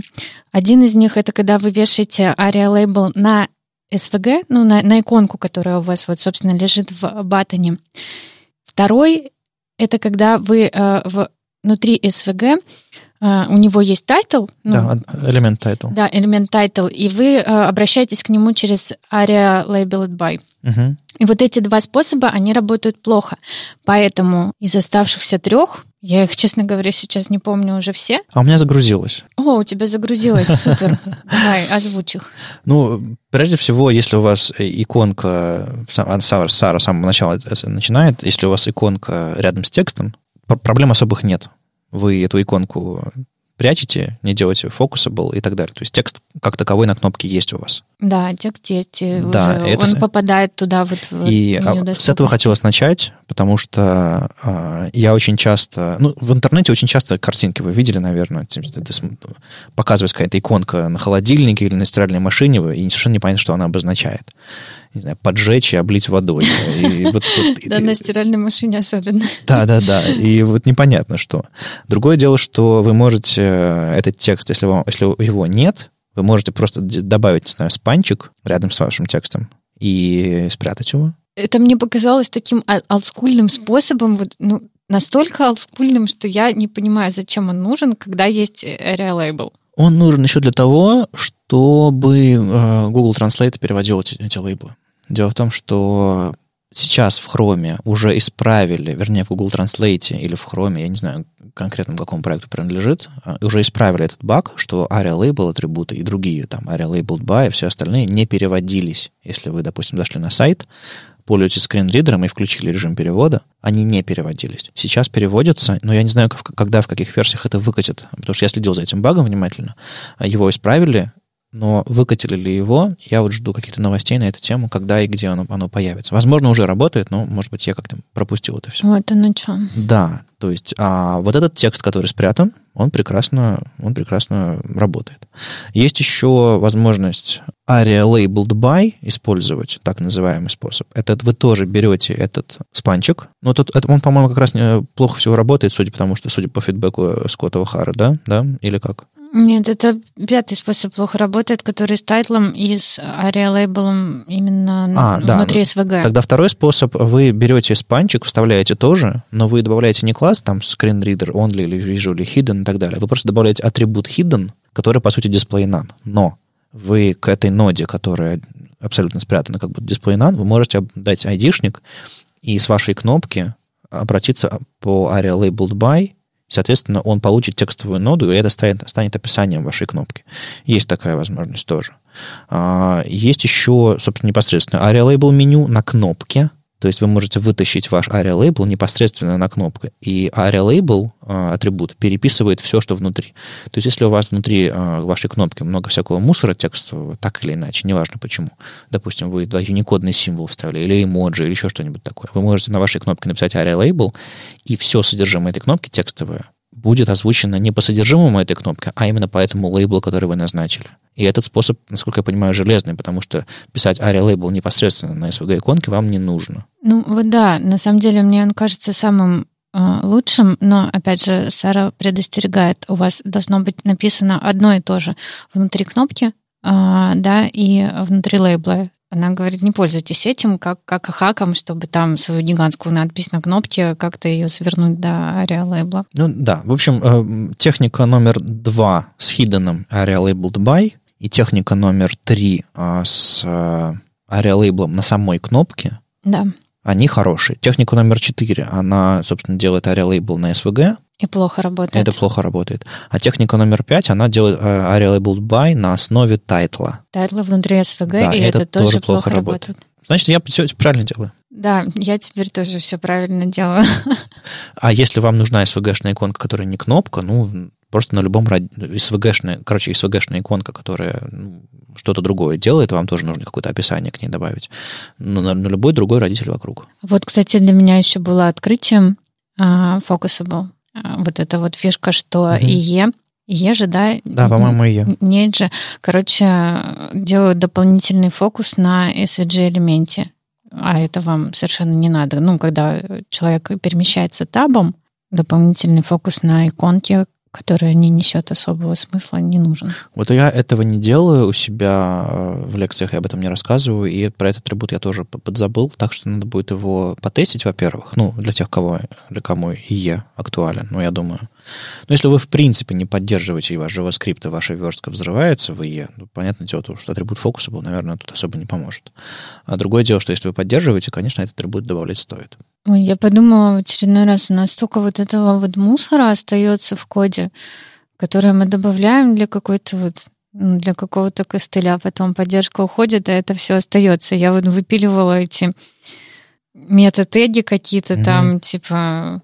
Speaker 2: один из них, это когда вы вешаете ARIA лейбл на SVG, ну, на, на иконку, которая у вас вот, собственно, лежит в button е. Второй это когда вы в внутри SVG Э, у него есть title.
Speaker 1: Ну, да, элемент title.
Speaker 2: Да, элемент title. И вы э, обращаетесь к нему через aria-labelledby. Угу. И вот эти два способа, они работают плохо. Поэтому из оставшихся трех, я их, честно говоря, сейчас не помню уже все.
Speaker 1: А у меня загрузилось.
Speaker 2: О, у тебя загрузилось, супер. Давай, озвучь их.
Speaker 1: Ну, прежде всего, если у вас иконка, Сара с самого начала начинает, если у вас иконка рядом с текстом, проблем особых нет. Вы эту иконку прячете, не делаете фокусабл и так далее. То есть текст как таковой на кнопке есть у вас.
Speaker 2: Да, текст есть. Да, уже. это... Он попадает туда вот в
Speaker 1: И а, с этого хотелось начать, потому что э, я очень часто... Ну, в интернете очень часто картинки вы видели, наверное. Показывается какая-то иконка на холодильнике или на стиральной машине, и совершенно непонятно, что она обозначает не знаю, поджечь и облить водой.
Speaker 2: да, на стиральной машине особенно.
Speaker 1: Да, да, да. И вот непонятно что. Другое дело, что вы можете э, этот текст, если, вам, если его нет, вы можете просто добавить, не знаю, спанчик рядом с вашим текстом и спрятать его.
Speaker 2: Это мне показалось таким олдскульным способом, вот, ну, настолько олдскульным, что я не понимаю, зачем он нужен, когда есть area label.
Speaker 1: Он нужен еще для того, чтобы э, Google Translate переводил эти лейблы. Дело в том, что сейчас в Chrome уже исправили, вернее, в Google Translate или в Chrome, я не знаю конкретно, к какому проекту принадлежит, а, уже исправили этот баг, что ARIA Label атрибуты и другие, там, ARIA Labeled by и все остальные не переводились. Если вы, допустим, зашли на сайт, пользуетесь скринридером и включили режим перевода, они не переводились. Сейчас переводятся, но я не знаю, когда, в каких версиях это выкатит, потому что я следил за этим багом внимательно. Его исправили, но выкатили ли его, я вот жду каких-то новостей на эту тему, когда и где оно, оно появится. Возможно, уже работает, но, может быть, я как-то пропустил это все.
Speaker 2: Вот оно что.
Speaker 1: Да, то есть а вот этот текст, который спрятан, он прекрасно, он прекрасно работает. Есть еще возможность ARIA Labeled By использовать, так называемый способ. Это вы тоже берете этот спанчик, но тут это, он, по-моему, как раз плохо всего работает, судя потому что, судя по фидбэку Скотта Хара, да? да? Или как?
Speaker 2: Нет, это пятый способ плохо работает, который с тайтлом и с ARIA лейблом именно а, внутри да. SVG.
Speaker 1: Тогда второй способ, вы берете спанчик, вставляете тоже, но вы добавляете не класс, там, screen reader only или visually hidden и так далее, вы просто добавляете атрибут hidden, который, по сути, display none. Но вы к этой ноде, которая абсолютно спрятана как бы display none, вы можете дать айдишник и с вашей кнопки обратиться по ARIA labeled by Соответственно, он получит текстовую ноду, и это станет, станет описанием вашей кнопки. Есть такая возможность тоже. А, есть еще, собственно, непосредственно ARIA Label меню на кнопке, то есть вы можете вытащить ваш ARIA Label непосредственно на кнопку, и ARIA Label э, атрибут переписывает все, что внутри. То есть если у вас внутри э, вашей кнопки много всякого мусора текстового, так или иначе, неважно почему, допустим, вы туда юникодный символ вставили, или эмоджи, или еще что-нибудь такое, вы можете на вашей кнопке написать ARIA Label, и все содержимое этой кнопки текстовое будет озвучено не по содержимому этой кнопки, а именно по этому лейблу, который вы назначили. И этот способ, насколько я понимаю, железный, потому что писать ARIA лейбл непосредственно на SVG-иконке вам не нужно.
Speaker 2: Ну, вот да, на самом деле мне он кажется самым э, лучшим, но, опять же, Сара предостерегает, у вас должно быть написано одно и то же внутри кнопки, э, да, и внутри лейбла. Она говорит, не пользуйтесь этим как, как хаком, чтобы там свою гигантскую надпись на кнопке как-то ее свернуть до ARIA лейбла.
Speaker 1: Ну да, в общем, э, техника номер два с hidden ARIA labeled by и техника номер три э, с ARIA лейблом на самой кнопке.
Speaker 2: Да.
Speaker 1: Они хорошие. Техника номер четыре, она, собственно, делает ARIA лейбл на SVG,
Speaker 2: и плохо работает.
Speaker 1: Это плохо работает. А техника номер пять, она делает ARIA Labeled By на основе тайтла.
Speaker 2: Тайтла внутри SVG, да, и это, это тоже, тоже плохо, плохо работает. работает.
Speaker 1: Значит, я все правильно делаю.
Speaker 2: Да, я теперь тоже все правильно делаю.
Speaker 1: А если вам нужна SVG-шная иконка, которая не кнопка, ну, просто на любом SVG-шная, короче, SVG-шная иконка, которая ну, что-то другое делает, вам тоже нужно какое-то описание к ней добавить. Но на, на любой другой родитель вокруг.
Speaker 2: Вот, кстати, для меня еще было открытием uh, Focusable. А, вот эта вот фишка, что угу. ИЕ, ИЕ же, да?
Speaker 1: Да, по-моему, ИЕ.
Speaker 2: Нет же. Короче, делают дополнительный фокус на SVG-элементе, а это вам совершенно не надо. Ну, когда человек перемещается табом, дополнительный фокус на иконке, которая не несет особого смысла, не нужен.
Speaker 1: Вот я этого не делаю у себя э, в лекциях, я об этом не рассказываю, и про этот атрибут я тоже подзабыл, так что надо будет его потестить, во-первых, ну, для тех, кого, для кому ИЕ актуален, ну, я думаю. Но если вы, в принципе, не поддерживаете и ваш JavaScript, и ваша верстка взрывается в IE, ну, понятное дело, что атрибут фокуса был, наверное, тут особо не поможет. А другое дело, что если вы поддерживаете, конечно, этот атрибут добавлять стоит.
Speaker 2: Ой, я подумала в очередной раз, у нас столько вот этого вот мусора остается в коде, который мы добавляем для какой-то вот ну, для какого-то костыля, потом поддержка уходит, а это все остается. Я вот выпиливала эти мета-теги какие-то mm-hmm. там, типа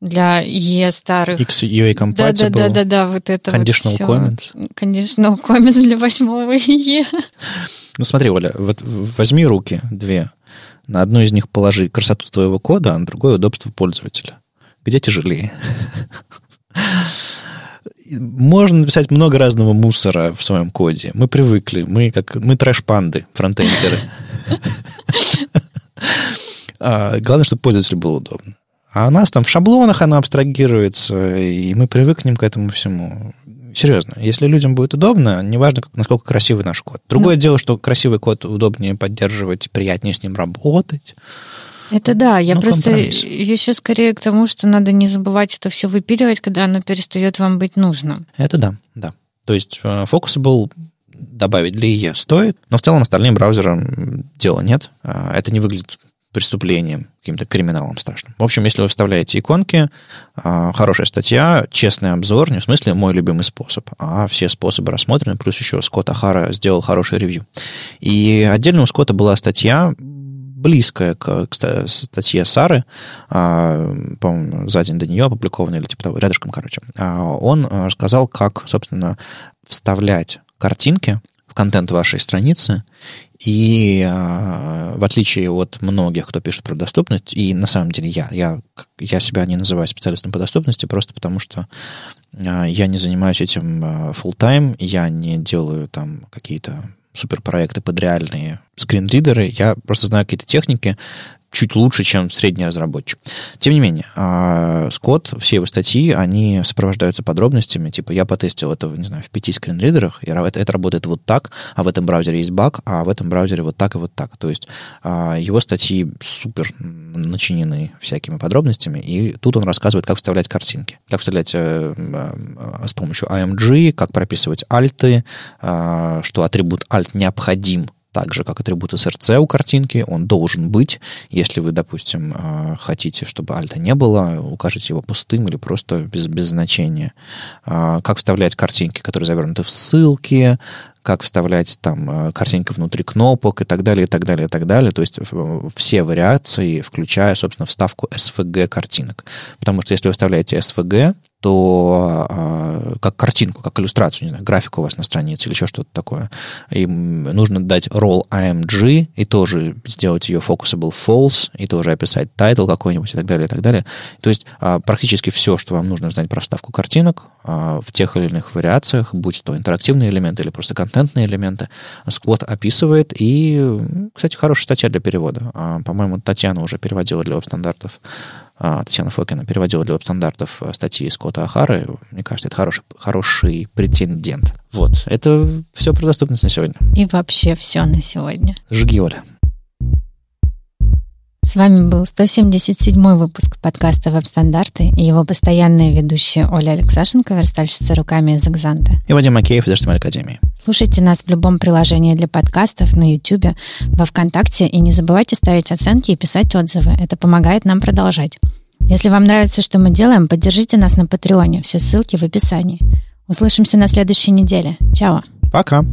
Speaker 2: для E старых.
Speaker 1: XUA compatible. Да,
Speaker 2: да, да, да, да, вот это
Speaker 1: Conditional
Speaker 2: вот
Speaker 1: comments.
Speaker 2: Conditional comments для восьмого E.
Speaker 1: Ну смотри, Оля, вот возьми руки две. На одну из них положи красоту твоего кода, а на другое удобство пользователя. Где тяжелее? Можно написать много разного мусора в своем коде. Мы привыкли. Мы как мы трэш-панды, фронтендеры. А, главное, чтобы пользователю было удобно. А у нас там в шаблонах она абстрагируется, и мы привыкнем к этому всему. Серьезно, если людям будет удобно, неважно, насколько красивый наш код. Другое ну, дело, что красивый код удобнее поддерживать, приятнее с ним работать.
Speaker 2: Это да, я ну, просто компромисс. еще скорее к тому, что надо не забывать это все выпиливать, когда оно перестает вам быть нужным.
Speaker 1: Это да, да. То есть э, Focusable добавить для IE стоит, но в целом остальным браузерам дела нет. Э, это не выглядит преступлением, каким-то криминалом страшным. В общем, если вы вставляете иконки, а, хорошая статья, честный обзор, не в смысле мой любимый способ, а все способы рассмотрены, плюс еще Скотт Ахара сделал хороший ревью. И отдельно у Скотта была статья, близкая к, к статье Сары, а, по-моему, за день до нее опубликованная, или типа того, рядышком, короче. А, он рассказал, как, собственно, вставлять картинки в контент вашей страницы и э, в отличие от многих, кто пишет про доступность, и на самом деле я, я, я себя не называю специалистом по доступности, просто потому что э, я не занимаюсь этим э, full time, я не делаю там какие-то суперпроекты под реальные скринридеры, я просто знаю какие-то техники, чуть лучше, чем средний разработчик. Тем не менее, Скотт, все его статьи, они сопровождаются подробностями, типа я потестил это, не знаю, в пяти скринридерах, и это, это работает вот так, а в этом браузере есть баг, а в этом браузере вот так и вот так. То есть его статьи супер начинены всякими подробностями, и тут он рассказывает, как вставлять картинки, как вставлять э, э, с помощью AMG, как прописывать альты, э, что атрибут alt необходим так же, как атрибут SRC у картинки, он должен быть. Если вы, допустим, э, хотите, чтобы альта не было, укажите его пустым или просто без, без значения. А, как вставлять картинки, которые завернуты в ссылки, как вставлять там э, картинки внутри кнопок и так далее, и так далее, и так далее. То есть все вариации, включая, собственно, вставку SVG картинок. Потому что если вы вставляете SVG, то э, как картинку, как иллюстрацию, не знаю, графику у вас на странице или еще что-то такое, им нужно дать role img и тоже сделать ее focusable false, и тоже описать title какой-нибудь и так далее, и так далее. То есть э, практически все, что вам нужно знать про вставку картинок э, в тех или иных вариациях, будь то интерактивные элементы или просто контентные элементы, Squad описывает, и, кстати, хорошая статья для перевода. Э, по-моему, Татьяна уже переводила для веб-стандартов а, Татьяна Фокина переводила для веб-стандартов э, статьи Скотта Ахары. Мне кажется, это хороший, хороший претендент. Вот, это все про доступность на сегодня.
Speaker 2: И вообще все на сегодня.
Speaker 1: Жги, Оля.
Speaker 2: С вами был 177 выпуск подкаста «Веб-стандарты» и его постоянные ведущие Оля Алексашенко, верстальщица руками из «Экзанта».
Speaker 1: И Вадим Макеев из HTML Академии.
Speaker 2: Слушайте нас в любом приложении для подкастов, на YouTube, во ВКонтакте, и не забывайте ставить оценки и писать отзывы. Это помогает нам продолжать. Если вам нравится, что мы делаем, поддержите нас на Патреоне. Все ссылки в описании. Услышимся на следующей неделе. Чао.
Speaker 1: Пока.